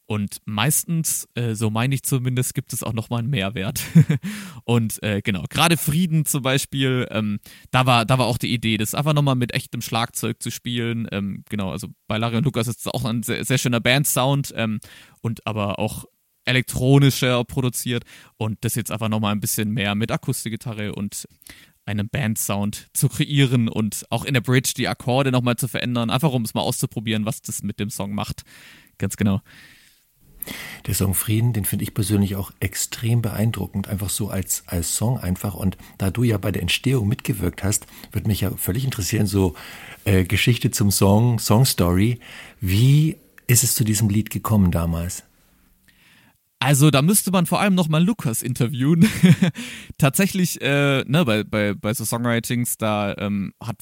Und meistens, äh, so meine ich zumindest, gibt es auch nochmal einen Mehrwert. und äh, genau, gerade Frieden zum Beispiel, ähm, da, war, da war auch die Idee, das einfach nochmal mit echtem Schlagzeug zu spielen. Ähm, genau, also bei Larry und Lukas ist es auch ein sehr, sehr schöner Bandsound ähm, und aber auch elektronischer produziert und das jetzt einfach nochmal ein bisschen mehr mit Akustikgitarre und einen Bandsound zu kreieren und auch in der Bridge die Akkorde nochmal zu verändern, einfach um es mal auszuprobieren, was das mit dem Song macht. Ganz genau. Der Song Frieden, den finde ich persönlich auch extrem beeindruckend, einfach so als, als Song einfach. Und da du ja bei der Entstehung mitgewirkt hast, würde mich ja völlig interessieren, so äh, Geschichte zum Song, Song Story. Wie ist es zu diesem Lied gekommen damals? Also da müsste man vor allem nochmal Lukas interviewen. Tatsächlich, äh, ne, bei, bei, bei so Songwritings, da ähm, hat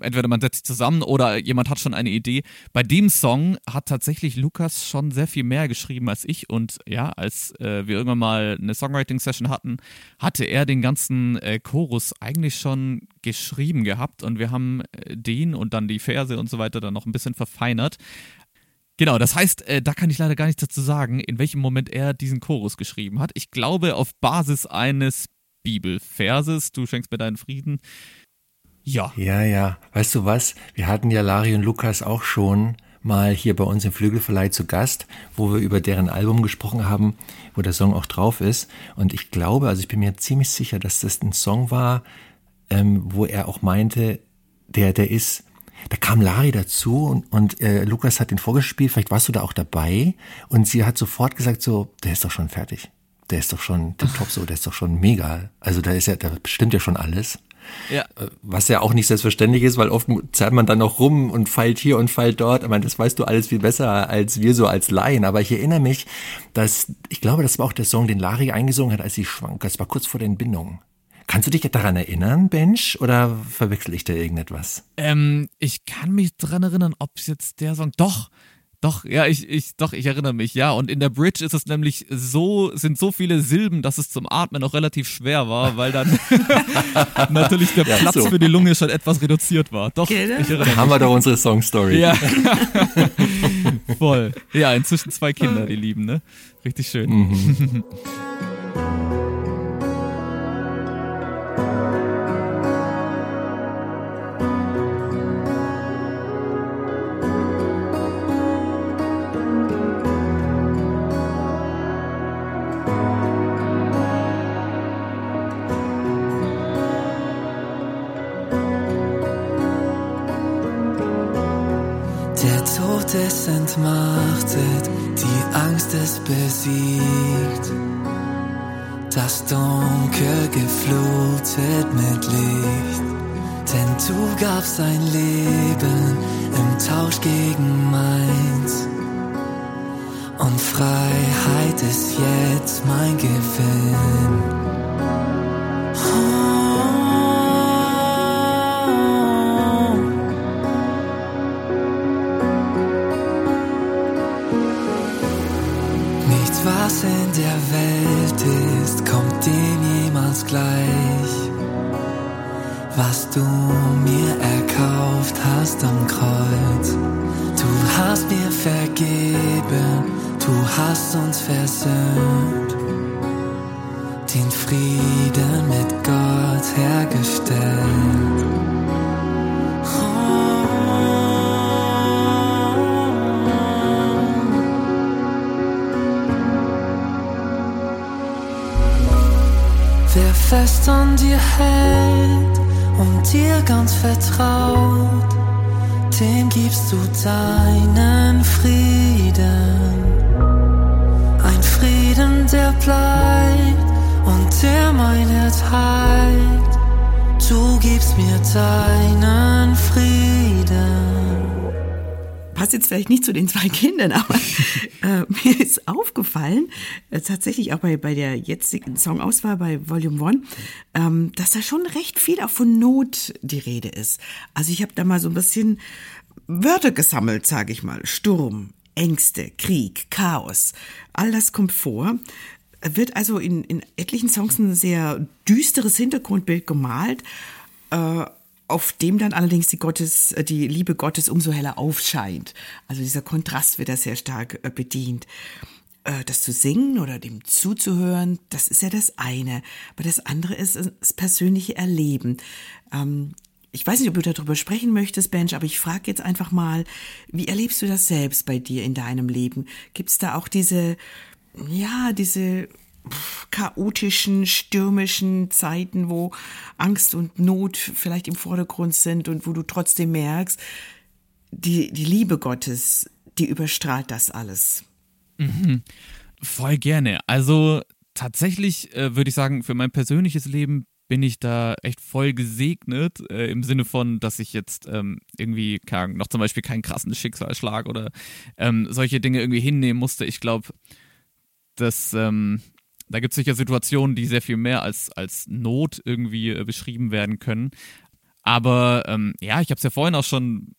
entweder man setzt sich zusammen oder jemand hat schon eine Idee. Bei dem Song hat tatsächlich Lukas schon sehr viel mehr geschrieben als ich und ja, als äh, wir irgendwann mal eine Songwriting-Session hatten, hatte er den ganzen äh, Chorus eigentlich schon geschrieben gehabt und wir haben äh, den und dann die Verse und so weiter dann noch ein bisschen verfeinert. Genau, das heißt, äh, da kann ich leider gar nichts dazu sagen, in welchem Moment er diesen Chorus geschrieben hat. Ich glaube, auf Basis eines Bibelverses, du schenkst mir deinen Frieden. Ja. Ja, ja. Weißt du was? Wir hatten ja Lari und Lukas auch schon mal hier bei uns im Flügelverleih zu Gast, wo wir über deren Album gesprochen haben, wo der Song auch drauf ist. Und ich glaube, also ich bin mir ziemlich sicher, dass das ein Song war, ähm, wo er auch meinte, der, der ist da kam Lari dazu und, und äh, Lukas hat den vorgespielt, vielleicht warst du da auch dabei und sie hat sofort gesagt so, der ist doch schon fertig. Der ist doch schon top so, der ist doch schon mega. Also da ist ja, da stimmt ja schon alles. Ja. Äh, was ja auch nicht selbstverständlich ist, weil oft zerrt man dann noch rum und feilt hier und feilt dort. Ich meine, das weißt du alles viel besser als wir so als Laien. Aber ich erinnere mich, dass, ich glaube, das war auch der Song, den Lari eingesungen hat, als sie schwank. Das war kurz vor der Entbindung. Kannst du dich daran erinnern, Bench, oder verwechsel ich da irgendetwas? Ähm, ich kann mich daran erinnern, ob es jetzt der Song. Doch, doch, ja, ich, ich, doch, ich erinnere mich, ja. Und in der Bridge ist es nämlich so, sind so viele Silben, dass es zum Atmen auch relativ schwer war, weil dann natürlich der ja, Platz so. für die Lunge schon etwas reduziert war. Doch, ich erinnere mich. Haben wir doch unsere Songstory. Ja. Voll. Ja, inzwischen zwei Kinder, die lieben, ne? Richtig schön. Mhm. ist entmachtet, die Angst ist besiegt. Das Dunkel geflutet mit Licht. Denn du gabst dein Leben im Tausch gegen meins. Und Freiheit ist jetzt mein Gewinn. Was du mir erkauft hast am Kreuz. Du hast mir vergeben, du hast uns versöhnt. Den Frieden mit Gott hergestellt. fest an dir hält und dir ganz vertraut, dem gibst du deinen Frieden. Ein Frieden, der bleibt und der mein Herz heilt. Du gibst mir deinen Frieden. Passt jetzt vielleicht nicht zu den zwei Kindern, aber äh, mir ist aufgefallen, äh, tatsächlich auch bei, bei der jetzigen Songauswahl bei Volume One, ähm, dass da schon recht viel auch von Not die Rede ist. Also ich habe da mal so ein bisschen Wörter gesammelt, sage ich mal. Sturm, Ängste, Krieg, Chaos, all das kommt vor. Wird also in, in etlichen Songs ein sehr düsteres Hintergrundbild gemalt. Äh, auf dem dann allerdings die Gottes, äh, die Liebe Gottes umso heller aufscheint. Also dieser Kontrast wird da sehr stark äh, bedient. Äh, Das zu singen oder dem zuzuhören, das ist ja das eine. Aber das andere ist das persönliche Erleben. Ähm, Ich weiß nicht, ob du darüber sprechen möchtest, Bench, aber ich frage jetzt einfach mal, wie erlebst du das selbst bei dir in deinem Leben? Gibt es da auch diese, ja, diese chaotischen, stürmischen Zeiten, wo Angst und Not vielleicht im Vordergrund sind und wo du trotzdem merkst, die, die Liebe Gottes, die überstrahlt das alles. Voll gerne. Also tatsächlich äh, würde ich sagen, für mein persönliches Leben bin ich da echt voll gesegnet, äh, im Sinne von, dass ich jetzt ähm, irgendwie Ahnung, noch zum Beispiel keinen krassen Schicksalsschlag oder ähm, solche Dinge irgendwie hinnehmen musste. Ich glaube, dass ähm, da gibt es sicher Situationen, die sehr viel mehr als, als Not irgendwie äh, beschrieben werden können. Aber ähm, ja, ich habe es ja vorhin auch schon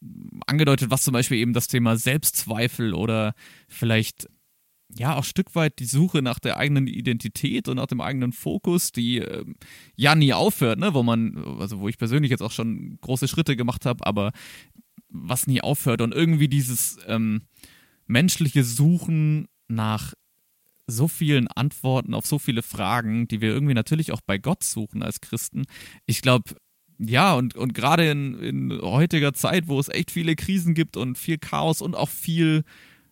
angedeutet, was zum Beispiel eben das Thema Selbstzweifel oder vielleicht ja auch Stück weit die Suche nach der eigenen Identität und nach dem eigenen Fokus, die ähm, ja nie aufhört, ne, wo man, also wo ich persönlich jetzt auch schon große Schritte gemacht habe, aber was nie aufhört und irgendwie dieses ähm, menschliche Suchen nach so vielen Antworten auf so viele Fragen, die wir irgendwie natürlich auch bei Gott suchen als Christen. Ich glaube, ja, und, und gerade in, in heutiger Zeit, wo es echt viele Krisen gibt und viel Chaos und auch viel,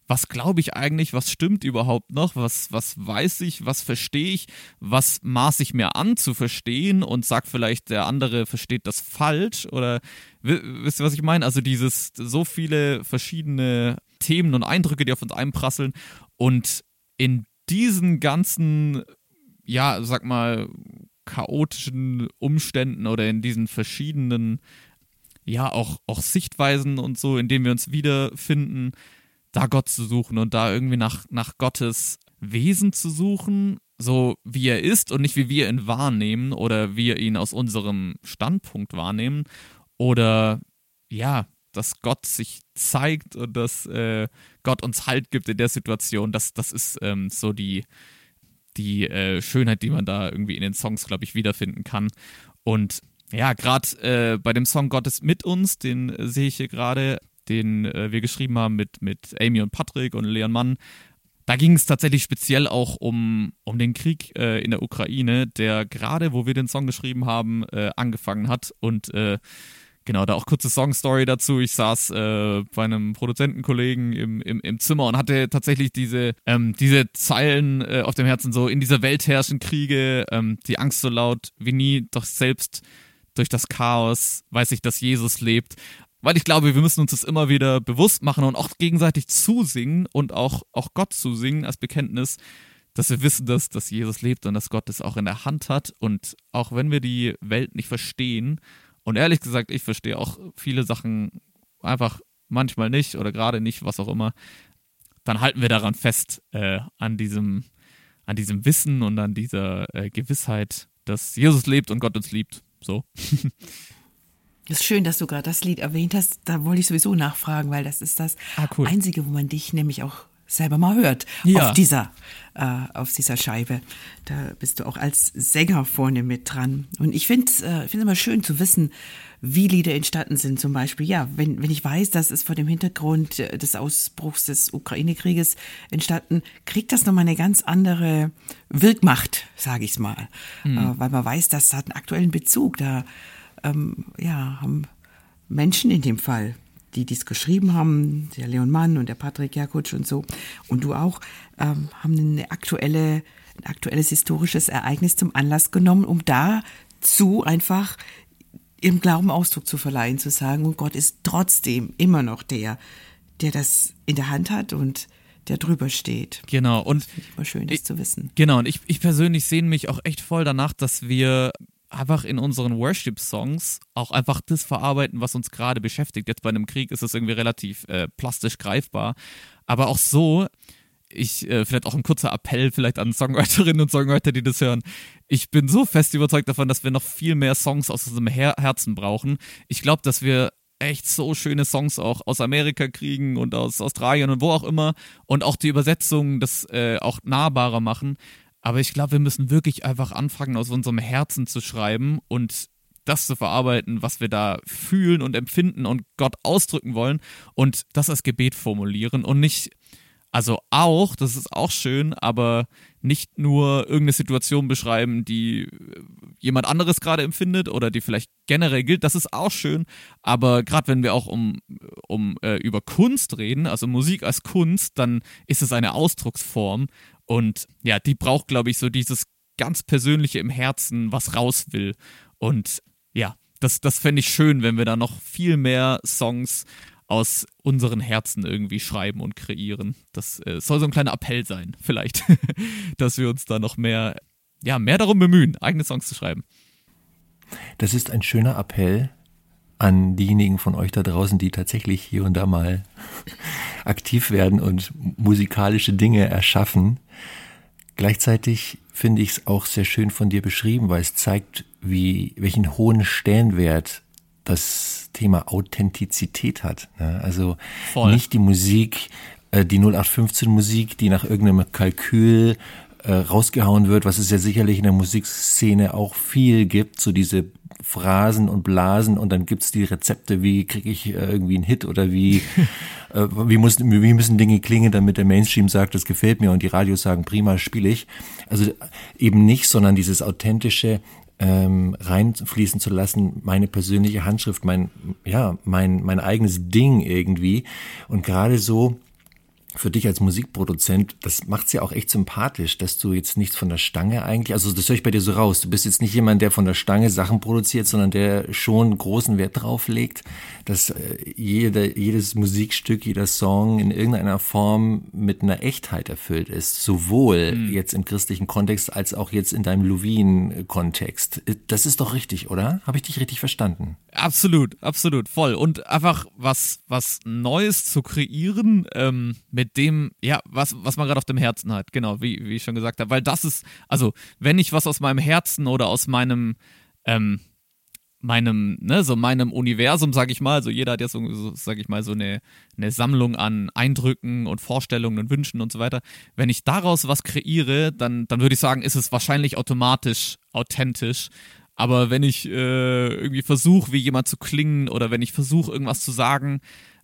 was glaube ich eigentlich, was stimmt überhaupt noch, was, was weiß ich, was verstehe ich, was maß ich mir an zu verstehen und sag vielleicht, der andere versteht das falsch oder wi- wisst ihr, was ich meine? Also dieses, so viele verschiedene Themen und Eindrücke, die auf uns einprasseln und in diesen ganzen, ja, sag mal, chaotischen Umständen oder in diesen verschiedenen, ja, auch, auch Sichtweisen und so, in denen wir uns wiederfinden, da Gott zu suchen und da irgendwie nach, nach Gottes Wesen zu suchen, so wie er ist und nicht wie wir ihn wahrnehmen oder wir ihn aus unserem Standpunkt wahrnehmen oder ja, dass Gott sich zeigt und dass äh, Gott uns Halt gibt in der Situation, das, das ist ähm, so die, die äh, Schönheit, die man da irgendwie in den Songs, glaube ich, wiederfinden kann. Und ja, gerade äh, bei dem Song Gott ist mit uns, den äh, sehe ich hier gerade, den äh, wir geschrieben haben mit, mit Amy und Patrick und Leon Mann. Da ging es tatsächlich speziell auch um, um den Krieg äh, in der Ukraine, der gerade, wo wir den Song geschrieben haben, äh, angefangen hat. Und äh, genau, da auch kurze Songstory dazu. Ich saß äh, bei einem Produzentenkollegen im, im, im Zimmer und hatte tatsächlich diese, ähm, diese Zeilen äh, auf dem Herzen, so in dieser Welt herrschen Kriege, ähm, die Angst so laut wie nie, doch selbst durch das Chaos weiß ich, dass Jesus lebt. Weil ich glaube, wir müssen uns das immer wieder bewusst machen und auch gegenseitig zusingen und auch, auch Gott zusingen als Bekenntnis, dass wir wissen, dass, dass Jesus lebt und dass Gott es auch in der Hand hat. Und auch wenn wir die Welt nicht verstehen, und ehrlich gesagt, ich verstehe auch viele Sachen einfach manchmal nicht oder gerade nicht, was auch immer, dann halten wir daran fest, äh, an diesem, an diesem Wissen und an dieser äh, Gewissheit, dass Jesus lebt und Gott uns liebt. So. Das ist schön, dass du gerade das Lied erwähnt hast. Da wollte ich sowieso nachfragen, weil das ist das Ah, cool. Einzige, wo man dich nämlich auch selber mal hört. Ja. Auf dieser, äh, auf dieser Scheibe. Da bist du auch als Sänger vorne mit dran. Und ich finde es äh, find's immer schön zu wissen, wie Lieder entstanden sind. Zum Beispiel, ja, wenn, wenn ich weiß, das ist vor dem Hintergrund äh, des Ausbruchs des Ukraine-Krieges entstanden, kriegt das nochmal eine ganz andere Wirkmacht, sage ich's mal. Äh, weil man weiß, das hat einen aktuellen Bezug. Da ähm, ja, haben Menschen in dem Fall, die dies geschrieben haben, der Leon Mann und der Patrick Jakutsch und so, und du auch, ähm, haben eine aktuelle, ein aktuelles historisches Ereignis zum Anlass genommen, um dazu einfach ihrem Glauben Ausdruck zu verleihen, zu sagen, und Gott ist trotzdem immer noch der, der das in der Hand hat und der drüber steht. Genau. Und Das immer schön, das Ich- zu wissen. Genau, und ich, ich persönlich sehne mich auch echt voll danach, dass wir einfach in unseren Worship-Songs auch einfach das verarbeiten, was uns gerade beschäftigt. Jetzt bei einem Krieg ist es irgendwie relativ äh, plastisch greifbar. Aber auch so, ich, äh, vielleicht auch ein kurzer Appell vielleicht an Songwriterinnen und Songwriter, die das hören. Ich bin so fest überzeugt davon, dass wir noch viel mehr Songs aus unserem Her Herzen brauchen. Ich glaube, dass wir echt so schöne Songs auch aus Amerika kriegen und aus Australien und wo auch immer und auch die Übersetzungen das äh, auch nahbarer machen. Aber ich glaube, wir müssen wirklich einfach anfangen, aus unserem Herzen zu schreiben und das zu verarbeiten, was wir da fühlen und empfinden und Gott ausdrücken wollen und das als Gebet formulieren und nicht, also auch, das ist auch schön, aber nicht nur irgendeine Situation beschreiben, die äh, jemand anderes gerade empfindet oder die vielleicht generell gilt, das ist auch schön, aber gerade wenn wir auch um, um äh, über Kunst reden, also Musik als Kunst, dann ist es eine Ausdrucksform und ja, die braucht, glaube ich, so dieses ganz Persönliche im Herzen, was raus will. Und ja, das, das fände ich schön, wenn wir da noch viel mehr Songs aus unseren Herzen irgendwie schreiben und kreieren. Das äh, soll so ein kleiner Appell sein, vielleicht, dass wir uns da noch mehr, ja, mehr darum bemühen, eigene Songs zu schreiben. Das ist ein schöner Appell an diejenigen von euch da draußen, die tatsächlich hier und da mal aktiv werden und musikalische Dinge erschaffen. Gleichzeitig finde ich es auch sehr schön von dir beschrieben, weil es zeigt, wie, welchen hohen Stellenwert das Thema Authentizität hat. ne? Also Voll. nicht die Musik, äh, die 0815 Musik, die nach irgendeinem Kalkül äh, rausgehauen wird, was es ja sicherlich in der Musikszene auch viel gibt, so diese Phrasen und Blasen und dann gibt's die Rezepte, wie kriege ich äh, irgendwie einen Hit oder wie, äh, wie, muss, wie müssen Dinge klingen, damit der Mainstream sagt, das gefällt mir und die Radios sagen, prima, spiele ich. Also eben nicht, sondern dieses authentische, ähm, reinfließen zu lassen, meine persönliche Handschrift, mein, ja, mein, mein eigenes Ding irgendwie. Und gerade so für dich als Musikproduzent, das macht's ja auch echt sympathisch, dass du jetzt nicht von der Stange eigentlich, also das höre ich bei dir so raus, du bist jetzt nicht jemand, der von der Stange Sachen produziert, sondern der schon großen Wert drauf legt, dass äh, jede, jedes Musikstück, jeder Song in irgendeiner Form mit einer Echtheit erfüllt ist, sowohl jetzt im christlichen Kontext als auch jetzt in deinem Louvain-Kontext. Das ist doch richtig, oder? Habe ich dich richtig verstanden? Absolut, absolut, voll. Und einfach was, was Neues zu kreieren, ähm, mit dem, ja, was, was man gerade auf dem Herzen hat, genau, wie, wie ich schon gesagt habe. Weil das ist, also, wenn ich was aus meinem Herzen oder aus meinem, ähm, meinem, ne, so meinem Universum, sag ich mal, so jeder hat so, so sag ich mal, so eine, eine Sammlung an Eindrücken und Vorstellungen und Wünschen und so weiter. Wenn ich daraus was kreiere, dann, dann würde ich sagen, ist es wahrscheinlich automatisch authentisch. Aber wenn ich äh, irgendwie versuche, wie jemand zu klingen oder wenn ich versuche, irgendwas zu sagen,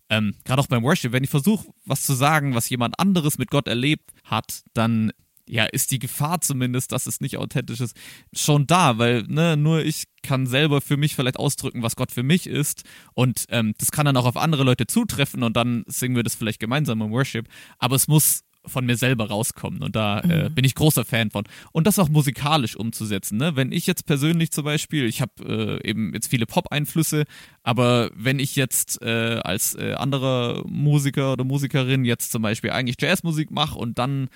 ähm, gerade auch beim Worship, wenn ich versuche, was zu sagen, was jemand anderes mit Gott erlebt hat, dann ja, ist die Gefahr zumindest, dass es nicht authentisch ist, schon da, weil ne, nur ich kann selber für mich vielleicht ausdrücken, was Gott für mich ist. Und ähm, das kann dann auch auf andere Leute zutreffen und dann singen wir das vielleicht gemeinsam im Worship, aber es muss von mir selber rauskommen und da äh, bin ich großer Fan von. Und das auch musikalisch umzusetzen. Ne? Wenn ich jetzt persönlich zum Beispiel, ich habe äh, eben jetzt viele Pop-Einflüsse, aber wenn ich jetzt äh, als äh, anderer Musiker oder Musikerin jetzt zum Beispiel eigentlich Jazzmusik mache und dann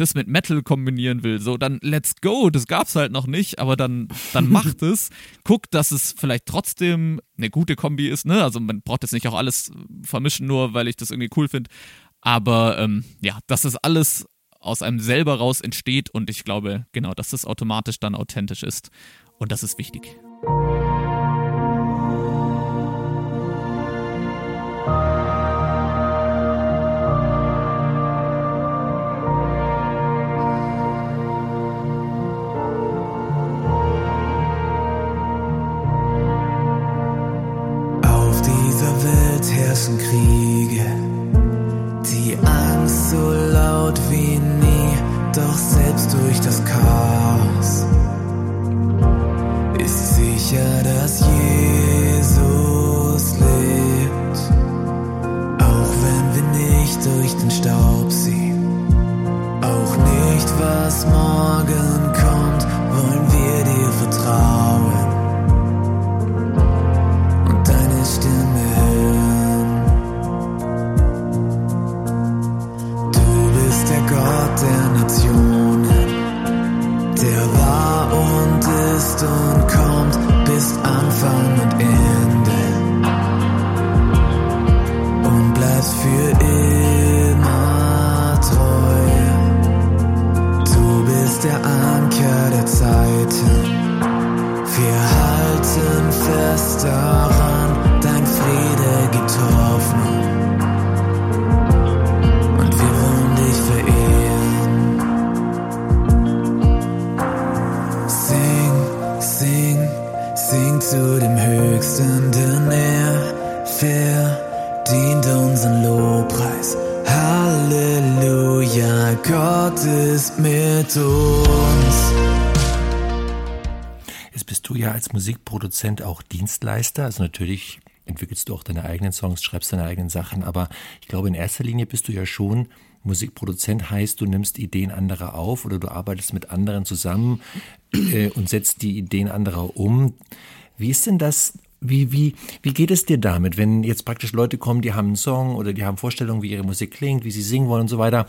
das mit Metal kombinieren will, so dann let's go, das gab's halt noch nicht, aber dann, dann macht es. Guckt, dass es vielleicht trotzdem eine gute Kombi ist, ne? Also man braucht jetzt nicht auch alles vermischen, nur weil ich das irgendwie cool finde. Aber ähm, ja, dass es alles aus einem selber raus entsteht und ich glaube, genau, dass es automatisch dann authentisch ist. Und das ist wichtig. Auf dieser Welt herrschen Kriege, sicher, dass Jesus lebt. Auch wenn wir nicht durch den Staub sehen, auch nicht was morgen kommt, wollen wir dir vertrauen. Der Anker der Zeiten. Wir halten fest daran, dein Friede gibt Hoffnung. Und wir wollen dich verehren. Sing, sing, sing zu dem Höchsten, mit uns. Jetzt bist du ja als Musikproduzent auch Dienstleister. Also natürlich entwickelst du auch deine eigenen Songs, schreibst deine eigenen Sachen, aber ich glaube, in erster Linie bist du ja schon Musikproduzent, heißt, du nimmst Ideen anderer auf oder du arbeitest mit anderen zusammen äh, und setzt die Ideen anderer um. Wie ist denn das? Wie, wie, wie geht es dir damit, wenn jetzt praktisch Leute kommen, die haben einen Song oder die haben Vorstellungen, wie ihre Musik klingt, wie sie singen wollen und so weiter?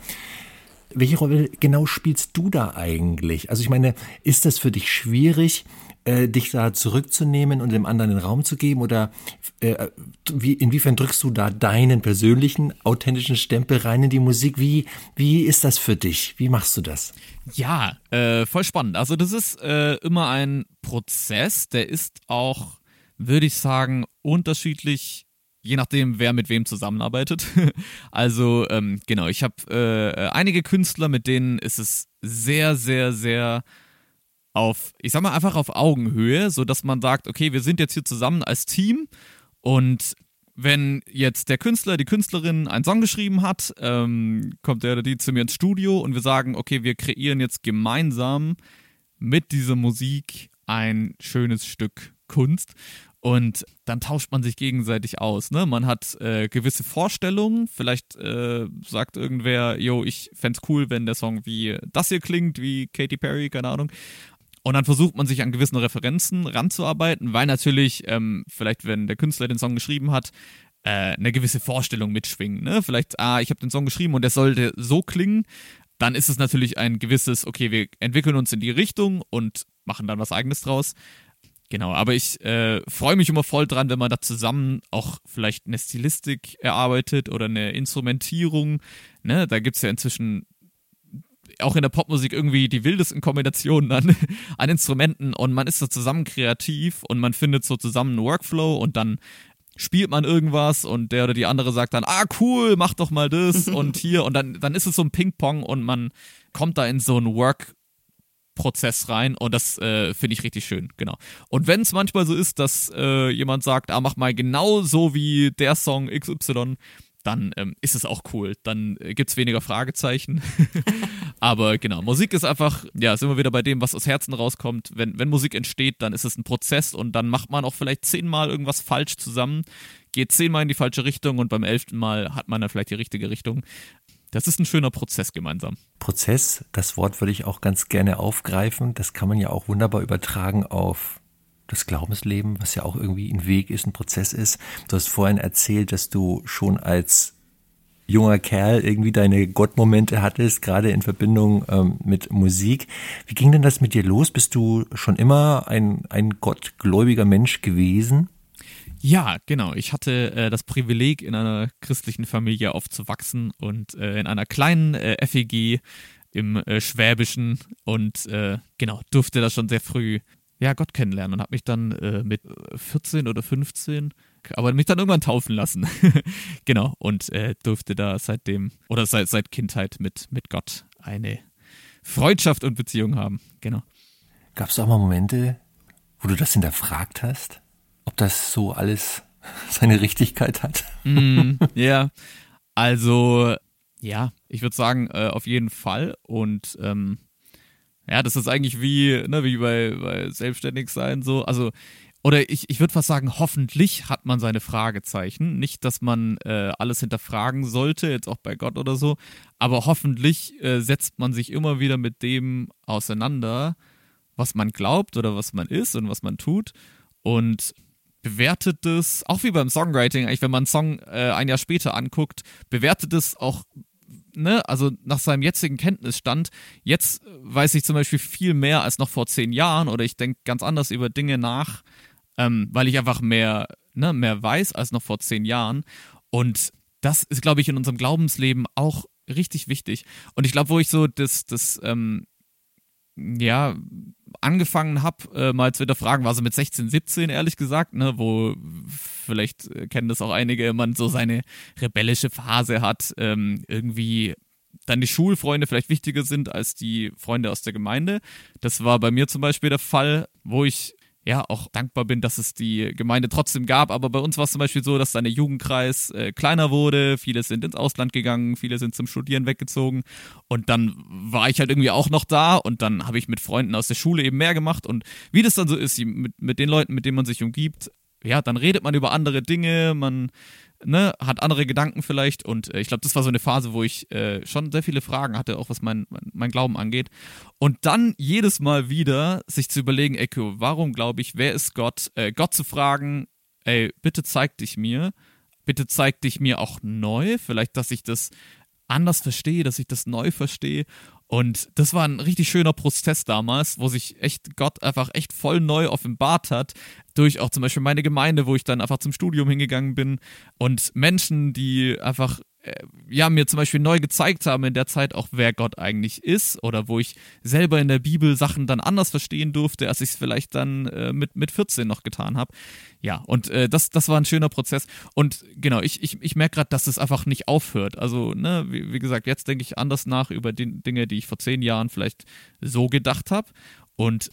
Welche Rolle genau spielst du da eigentlich? Also ich meine, ist das für dich schwierig, äh, dich da zurückzunehmen und dem anderen den Raum zu geben? Oder äh, wie, inwiefern drückst du da deinen persönlichen, authentischen Stempel rein in die Musik? Wie, wie ist das für dich? Wie machst du das? Ja, äh, voll spannend. Also das ist äh, immer ein Prozess, der ist auch, würde ich sagen, unterschiedlich, je nachdem, wer mit wem zusammenarbeitet. also ähm, genau, ich habe äh, einige Künstler, mit denen ist es sehr, sehr, sehr auf, ich sag mal einfach auf Augenhöhe, so dass man sagt, okay, wir sind jetzt hier zusammen als Team und wenn jetzt der Künstler, die Künstlerin einen Song geschrieben hat, ähm, kommt der oder die zu mir ins Studio und wir sagen, okay, wir kreieren jetzt gemeinsam mit dieser Musik ein schönes Stück Kunst. Und dann tauscht man sich gegenseitig aus. Ne? Man hat äh, gewisse Vorstellungen. Vielleicht äh, sagt irgendwer, yo, ich fände cool, wenn der Song wie das hier klingt, wie Katy Perry, keine Ahnung. Und dann versucht man sich an gewissen Referenzen ranzuarbeiten, weil natürlich, ähm, vielleicht wenn der Künstler den Song geschrieben hat, äh, eine gewisse Vorstellung mitschwingen. Ne? Vielleicht, ah, ich habe den Song geschrieben und der sollte so klingen. Dann ist es natürlich ein gewisses, okay, wir entwickeln uns in die Richtung und machen dann was eigenes draus. Genau, aber ich äh, freue mich immer voll dran, wenn man da zusammen auch vielleicht eine Stilistik erarbeitet oder eine Instrumentierung. Ne? Da gibt es ja inzwischen auch in der Popmusik irgendwie die wildesten Kombinationen an, an Instrumenten und man ist so zusammen kreativ und man findet so zusammen einen Workflow und dann spielt man irgendwas und der oder die andere sagt dann, ah cool, mach doch mal das und hier und dann, dann ist es so ein Ping-Pong und man kommt da in so einen Work Prozess rein und das äh, finde ich richtig schön, genau. Und wenn es manchmal so ist, dass äh, jemand sagt, ah, mach mal genau so wie der Song XY, dann ähm, ist es auch cool. Dann äh, gibt es weniger Fragezeichen. Aber genau, Musik ist einfach, ja, sind wir wieder bei dem, was aus Herzen rauskommt. Wenn, wenn Musik entsteht, dann ist es ein Prozess und dann macht man auch vielleicht zehnmal irgendwas falsch zusammen, geht zehnmal in die falsche Richtung und beim elften Mal hat man dann vielleicht die richtige Richtung. Das ist ein schöner Prozess gemeinsam. Prozess, das Wort würde ich auch ganz gerne aufgreifen. Das kann man ja auch wunderbar übertragen auf das Glaubensleben, was ja auch irgendwie ein Weg ist, ein Prozess ist. Du hast vorhin erzählt, dass du schon als junger Kerl irgendwie deine Gottmomente hattest, gerade in Verbindung ähm, mit Musik. Wie ging denn das mit dir los? Bist du schon immer ein, ein gottgläubiger Mensch gewesen? Ja, genau. Ich hatte äh, das Privileg, in einer christlichen Familie aufzuwachsen und äh, in einer kleinen äh, FEG im äh, Schwäbischen und äh, genau, durfte das schon sehr früh ja, Gott kennenlernen und habe mich dann äh, mit 14 oder 15 aber mich dann irgendwann taufen lassen. genau, und äh, durfte da seitdem oder seit, seit Kindheit mit, mit Gott eine Freundschaft und Beziehung haben. Genau. Gab es auch mal Momente, wo du das hinterfragt hast? Ob das so alles seine Richtigkeit hat. Mm, ja, also ja, ich würde sagen, äh, auf jeden Fall. Und ähm, ja, das ist eigentlich wie, ne, wie bei, bei Selbstständigsein so. Also, oder ich, ich würde fast sagen, hoffentlich hat man seine Fragezeichen. Nicht, dass man äh, alles hinterfragen sollte, jetzt auch bei Gott oder so, aber hoffentlich äh, setzt man sich immer wieder mit dem auseinander, was man glaubt oder was man ist und was man tut. Und bewertet es, auch wie beim Songwriting, eigentlich, wenn man einen Song äh, ein Jahr später anguckt, bewertet es auch, ne, also nach seinem jetzigen Kenntnisstand. Jetzt weiß ich zum Beispiel viel mehr als noch vor zehn Jahren oder ich denke ganz anders über Dinge nach, ähm, weil ich einfach mehr, ne, mehr weiß als noch vor zehn Jahren. Und das ist, glaube ich, in unserem Glaubensleben auch richtig wichtig. Und ich glaube, wo ich so das, das, ähm, ja, angefangen habe, äh, mal zu hinterfragen, war so mit 16, 17, ehrlich gesagt, ne, wo vielleicht kennen das auch einige, man so seine rebellische Phase hat, ähm, irgendwie dann die Schulfreunde vielleicht wichtiger sind als die Freunde aus der Gemeinde. Das war bei mir zum Beispiel der Fall, wo ich ja auch dankbar bin, dass es die Gemeinde trotzdem gab. Aber bei uns war es zum Beispiel so, dass dann der Jugendkreis äh, kleiner wurde. Viele sind ins Ausland gegangen, viele sind zum Studieren weggezogen. Und dann war ich halt irgendwie auch noch da und dann habe ich mit Freunden aus der Schule eben mehr gemacht. Und wie das dann so ist, mit, mit den Leuten, mit denen man sich umgibt, ja, dann redet man über andere Dinge, man ne, hat andere Gedanken vielleicht und äh, ich glaube, das war so eine Phase, wo ich äh, schon sehr viele Fragen hatte, auch was mein, mein, mein Glauben angeht. Und dann jedes Mal wieder sich zu überlegen, ey, warum glaube ich, wer ist Gott? Äh, Gott zu fragen, ey, bitte zeig dich mir, bitte zeig dich mir auch neu, vielleicht, dass ich das anders verstehe, dass ich das neu verstehe. Und das war ein richtig schöner Prozess damals, wo sich echt Gott einfach echt voll neu offenbart hat. Durch auch zum Beispiel meine Gemeinde, wo ich dann einfach zum Studium hingegangen bin. Und Menschen, die einfach ja, mir zum Beispiel neu gezeigt haben in der Zeit auch, wer Gott eigentlich ist oder wo ich selber in der Bibel Sachen dann anders verstehen durfte, als ich es vielleicht dann äh, mit, mit 14 noch getan habe. Ja, und äh, das, das war ein schöner Prozess. Und genau, ich, ich, ich merke gerade, dass es einfach nicht aufhört. Also, ne, wie, wie gesagt, jetzt denke ich anders nach über die Dinge, die ich vor zehn Jahren vielleicht so gedacht habe. Und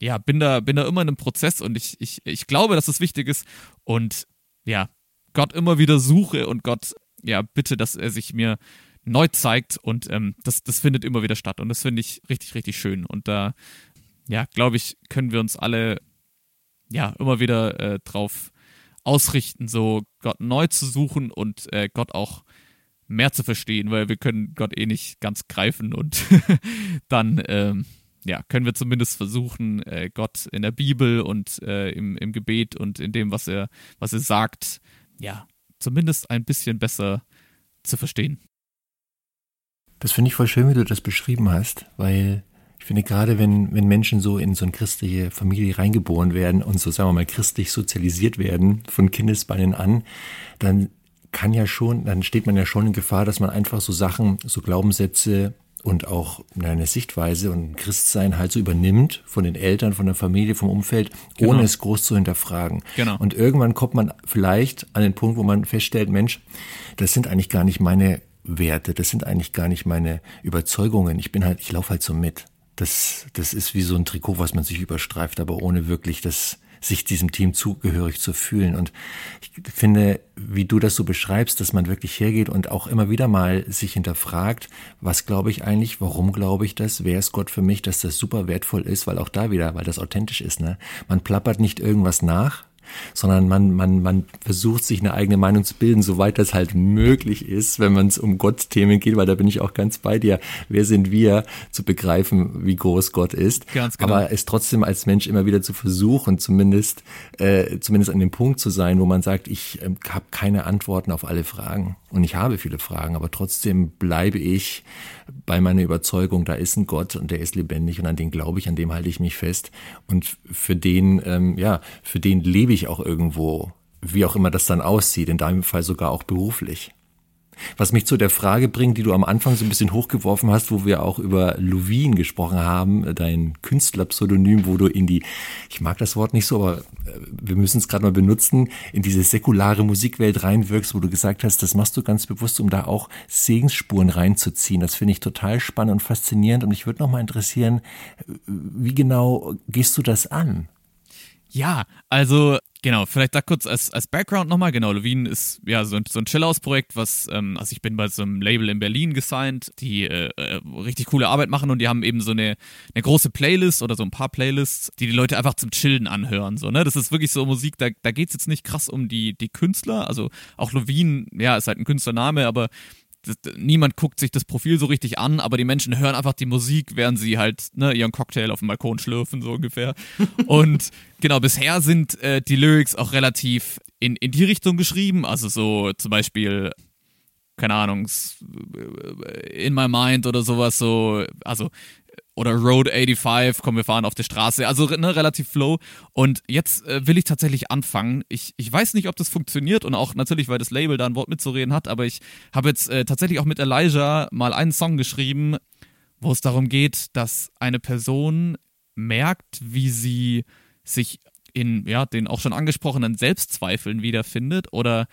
ja, bin da, bin da immer in einem Prozess und ich, ich, ich glaube, dass es wichtig ist und ja, Gott immer wieder suche und Gott ja, bitte, dass er sich mir neu zeigt und ähm, das, das findet immer wieder statt und das finde ich richtig, richtig schön und da, ja, glaube ich, können wir uns alle ja immer wieder äh, drauf ausrichten, so Gott neu zu suchen und äh, Gott auch mehr zu verstehen, weil wir können Gott eh nicht ganz greifen und dann ähm, ja, können wir zumindest versuchen, äh, Gott in der Bibel und äh, im, im Gebet und in dem, was er, was er sagt, ja, zumindest ein bisschen besser zu verstehen. Das finde ich voll schön, wie du das beschrieben hast, weil ich finde gerade, wenn, wenn Menschen so in so eine christliche Familie reingeboren werden und so, sagen wir mal, christlich sozialisiert werden, von Kindesbeinen an, dann kann ja schon, dann steht man ja schon in Gefahr, dass man einfach so Sachen, so Glaubenssätze und auch eine Sichtweise und Christsein halt so übernimmt von den Eltern, von der Familie, vom Umfeld, genau. ohne es groß zu hinterfragen. Genau. Und irgendwann kommt man vielleicht an den Punkt, wo man feststellt, Mensch, das sind eigentlich gar nicht meine Werte, das sind eigentlich gar nicht meine Überzeugungen. Ich bin halt, ich laufe halt so mit. Das, das ist wie so ein Trikot, was man sich überstreift, aber ohne wirklich das sich diesem Team zugehörig zu fühlen. Und ich finde, wie du das so beschreibst, dass man wirklich hergeht und auch immer wieder mal sich hinterfragt, was glaube ich eigentlich, warum glaube ich das, wer ist Gott für mich, dass das super wertvoll ist, weil auch da wieder, weil das authentisch ist. Ne? Man plappert nicht irgendwas nach, sondern man, man, man versucht sich eine eigene Meinung zu bilden, soweit das halt möglich ist, wenn man es um Gottthemen geht, weil da bin ich auch ganz bei dir. Wer sind wir, zu begreifen, wie groß Gott ist? Ganz genau. Aber es trotzdem als Mensch immer wieder zu versuchen, zumindest, äh, zumindest an dem Punkt zu sein, wo man sagt, ich äh, habe keine Antworten auf alle Fragen. Und ich habe viele Fragen, aber trotzdem bleibe ich bei meiner Überzeugung, da ist ein Gott und der ist lebendig und an den glaube ich, an dem halte ich mich fest. Und für den, ähm, ja, für den lebe ich auch irgendwo, wie auch immer das dann aussieht, in deinem Fall sogar auch beruflich. Was mich zu der Frage bringt, die du am Anfang so ein bisschen hochgeworfen hast, wo wir auch über Lovin gesprochen haben, dein Künstlerpseudonym, wo du in die, ich mag das Wort nicht so, aber äh, wir müssen es gerade mal benutzen, in diese säkulare Musikwelt reinwirkst, wo du gesagt hast, das machst du ganz bewusst, um da auch Segensspuren reinzuziehen. Das finde ich total spannend und faszinierend und mich würde noch mal interessieren, wie genau gehst du das an? Ja, also Genau, vielleicht da kurz als, als Background nochmal. Genau, Levine ist ja so ein, so ein Chill-Aus-Projekt, was, ähm, also ich bin bei so einem Label in Berlin gesigned, die äh, äh, richtig coole Arbeit machen und die haben eben so eine, eine große Playlist oder so ein paar Playlists, die die Leute einfach zum Chillen anhören. So, ne? Das ist wirklich so Musik, da, da geht's jetzt nicht krass um die, die Künstler. Also auch Levine, ja, ist halt ein Künstlername, aber niemand guckt sich das Profil so richtig an, aber die Menschen hören einfach die Musik, während sie halt ne, ihren Cocktail auf dem Balkon schlürfen, so ungefähr. Und genau, bisher sind äh, die Lyrics auch relativ in, in die Richtung geschrieben, also so zum Beispiel keine Ahnung, in my mind oder sowas so, also oder Road 85, komm, wir fahren auf der Straße. Also ne, relativ flow. Und jetzt äh, will ich tatsächlich anfangen. Ich, ich weiß nicht, ob das funktioniert und auch natürlich, weil das Label da ein Wort mitzureden hat, aber ich habe jetzt äh, tatsächlich auch mit Elijah mal einen Song geschrieben, wo es darum geht, dass eine Person merkt, wie sie sich in ja, den auch schon angesprochenen Selbstzweifeln wiederfindet oder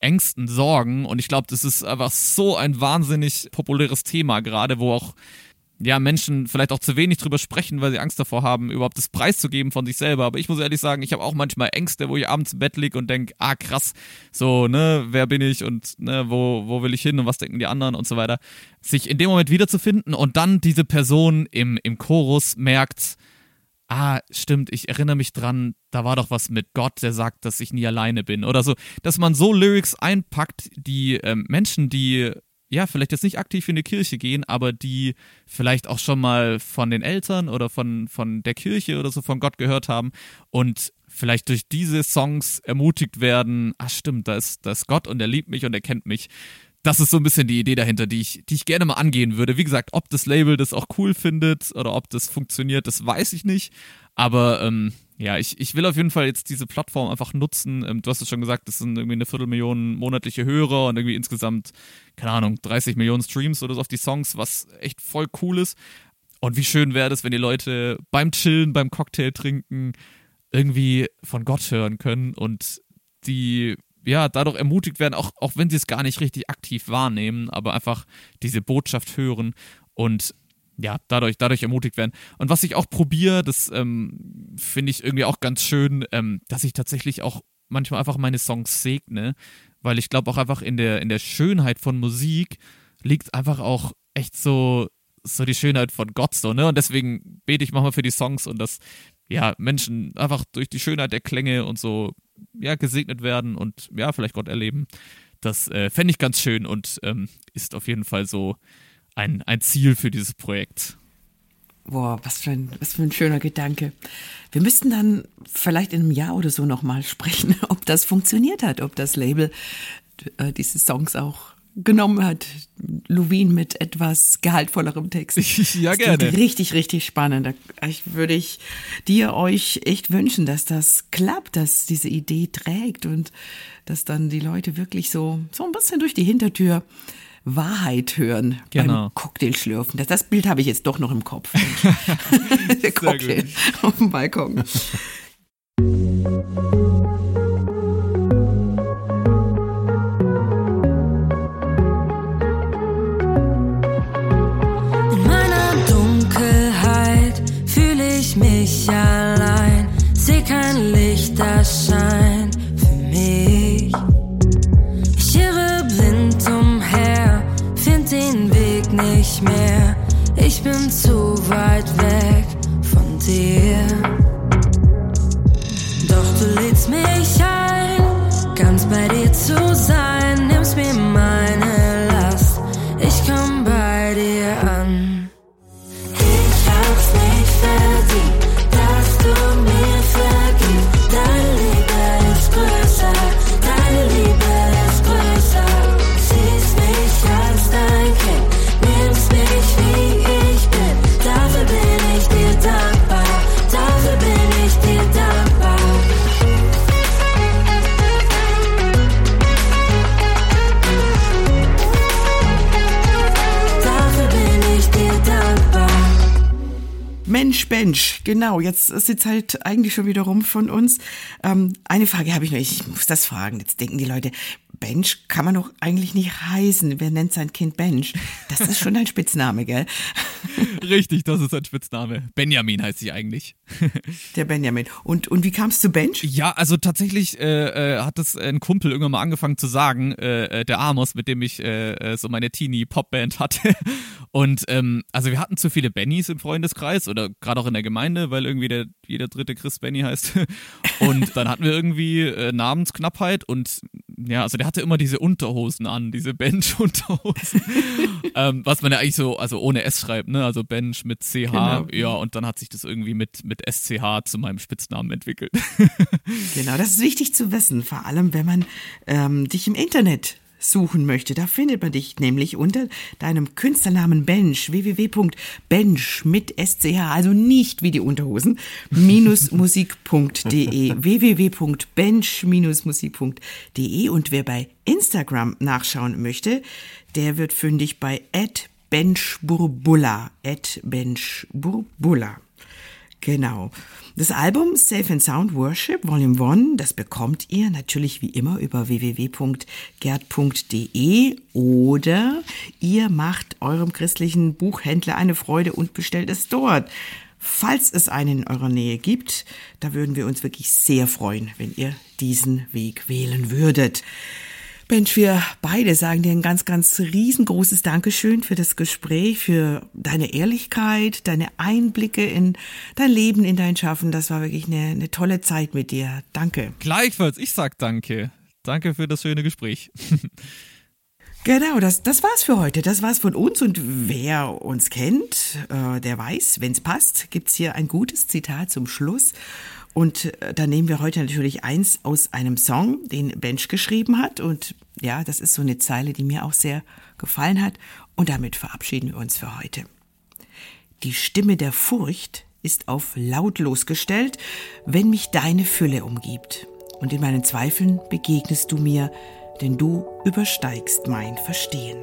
Ängsten, Sorgen. Und ich glaube, das ist einfach so ein wahnsinnig populäres Thema gerade, wo auch ja, Menschen vielleicht auch zu wenig drüber sprechen, weil sie Angst davor haben, überhaupt das Preis zu geben von sich selber. Aber ich muss ehrlich sagen, ich habe auch manchmal Ängste, wo ich abends im Bett liege und denke, ah krass, so, ne, wer bin ich und ne, wo, wo will ich hin und was denken die anderen und so weiter. Sich in dem Moment wiederzufinden und dann diese Person im, im Chorus merkt, ah, stimmt, ich erinnere mich dran, da war doch was mit Gott, der sagt, dass ich nie alleine bin oder so. Dass man so Lyrics einpackt, die ähm, Menschen, die ja, vielleicht jetzt nicht aktiv in die Kirche gehen, aber die vielleicht auch schon mal von den Eltern oder von, von der Kirche oder so von Gott gehört haben und vielleicht durch diese Songs ermutigt werden, ach stimmt, da ist, da ist Gott und er liebt mich und er kennt mich. Das ist so ein bisschen die Idee dahinter, die ich, die ich gerne mal angehen würde. Wie gesagt, ob das Label das auch cool findet oder ob das funktioniert, das weiß ich nicht. Aber ähm, ja, ich, ich will auf jeden Fall jetzt diese Plattform einfach nutzen. Ähm, du hast es schon gesagt, das sind irgendwie eine Viertelmillion monatliche Hörer und irgendwie insgesamt, keine Ahnung, 30 Millionen Streams oder so auf die Songs, was echt voll cool ist. Und wie schön wäre es, wenn die Leute beim Chillen, beim Cocktail trinken, irgendwie von Gott hören können und die ja dadurch ermutigt werden, auch, auch wenn sie es gar nicht richtig aktiv wahrnehmen, aber einfach diese Botschaft hören und ja, dadurch, dadurch ermutigt werden. Und was ich auch probiere, das ähm, finde ich irgendwie auch ganz schön, ähm, dass ich tatsächlich auch manchmal einfach meine Songs segne, weil ich glaube auch einfach in der, in der Schönheit von Musik liegt einfach auch echt so, so die Schönheit von Gott so, ne? Und deswegen bete ich manchmal für die Songs und dass, ja, Menschen einfach durch die Schönheit der Klänge und so, ja, gesegnet werden und ja, vielleicht Gott erleben. Das äh, fände ich ganz schön und ähm, ist auf jeden Fall so ein, ein Ziel für dieses Projekt. Boah, was für, ein, was für ein schöner Gedanke. Wir müssten dann vielleicht in einem Jahr oder so nochmal sprechen, ob das funktioniert hat, ob das Label äh, diese Songs auch genommen hat. Louin mit etwas gehaltvollerem Text. ja, das gerne. Richtig, richtig spannend. Da würde ich dir euch echt wünschen, dass das klappt, dass diese Idee trägt und dass dann die Leute wirklich so, so ein bisschen durch die Hintertür Wahrheit hören Genau. beim Cocktailschlürfen. Das, das Bild habe ich jetzt doch noch im Kopf. Der Cocktail auf dem Balkon. Mensch, genau, jetzt ist die Zeit eigentlich schon wieder rum von uns. Ähm, eine Frage habe ich noch, ich muss das fragen. Jetzt denken die Leute, Bench kann man doch eigentlich nicht heißen. Wer nennt sein Kind Bench? Das ist schon ein Spitzname, gell? Richtig, das ist ein Spitzname. Benjamin heißt sie eigentlich. Der Benjamin. Und, und wie kamst du Bench? Ja, also tatsächlich äh, äh, hat es ein Kumpel irgendwann mal angefangen zu sagen, äh, äh, der Amos, mit dem ich äh, äh, so meine Teenie-Pop-Band hatte. Und ähm, also wir hatten zu viele Bennys im Freundeskreis oder gerade auch in der Gemeinde, weil irgendwie der, jeder dritte Chris Benny heißt. Und dann hatten wir irgendwie Namensknappheit und ja, also der hatte immer diese Unterhosen an, diese Bench-Unterhosen. ähm, was man ja eigentlich so, also ohne S schreibt, ne? Also Bench mit CH. Genau. Ja, und dann hat sich das irgendwie mit, mit SCH zu meinem Spitznamen entwickelt. Genau, das ist wichtig zu wissen, vor allem wenn man ähm, dich im Internet suchen möchte. Da findet man dich nämlich unter deinem Künstlernamen Bench, www.bench mit SCH, also nicht wie die Unterhosen, minus musik.de, www.bench-musik.de und wer bei Instagram nachschauen möchte, der wird fündig bei benchburbulla, at benchburbulla. Genau. Das Album Safe and Sound Worship Volume 1, das bekommt ihr natürlich wie immer über www.gerd.de oder ihr macht eurem christlichen Buchhändler eine Freude und bestellt es dort. Falls es einen in eurer Nähe gibt, da würden wir uns wirklich sehr freuen, wenn ihr diesen Weg wählen würdet. Mensch, wir beide sagen dir ein ganz, ganz riesengroßes Dankeschön für das Gespräch, für deine Ehrlichkeit, deine Einblicke in dein Leben, in dein Schaffen. Das war wirklich eine, eine tolle Zeit mit dir. Danke. Gleichfalls, ich sag danke. Danke für das schöne Gespräch. Genau, das, das war's für heute. Das war's von uns. Und wer uns kennt, äh, der weiß, wenn's passt, gibt's hier ein gutes Zitat zum Schluss. Und äh, da nehmen wir heute natürlich eins aus einem Song, den Bench geschrieben hat. Und ja, das ist so eine Zeile, die mir auch sehr gefallen hat. Und damit verabschieden wir uns für heute. Die Stimme der Furcht ist auf lautlos gestellt, wenn mich deine Fülle umgibt. Und in meinen Zweifeln begegnest du mir, denn du übersteigst mein Verstehen.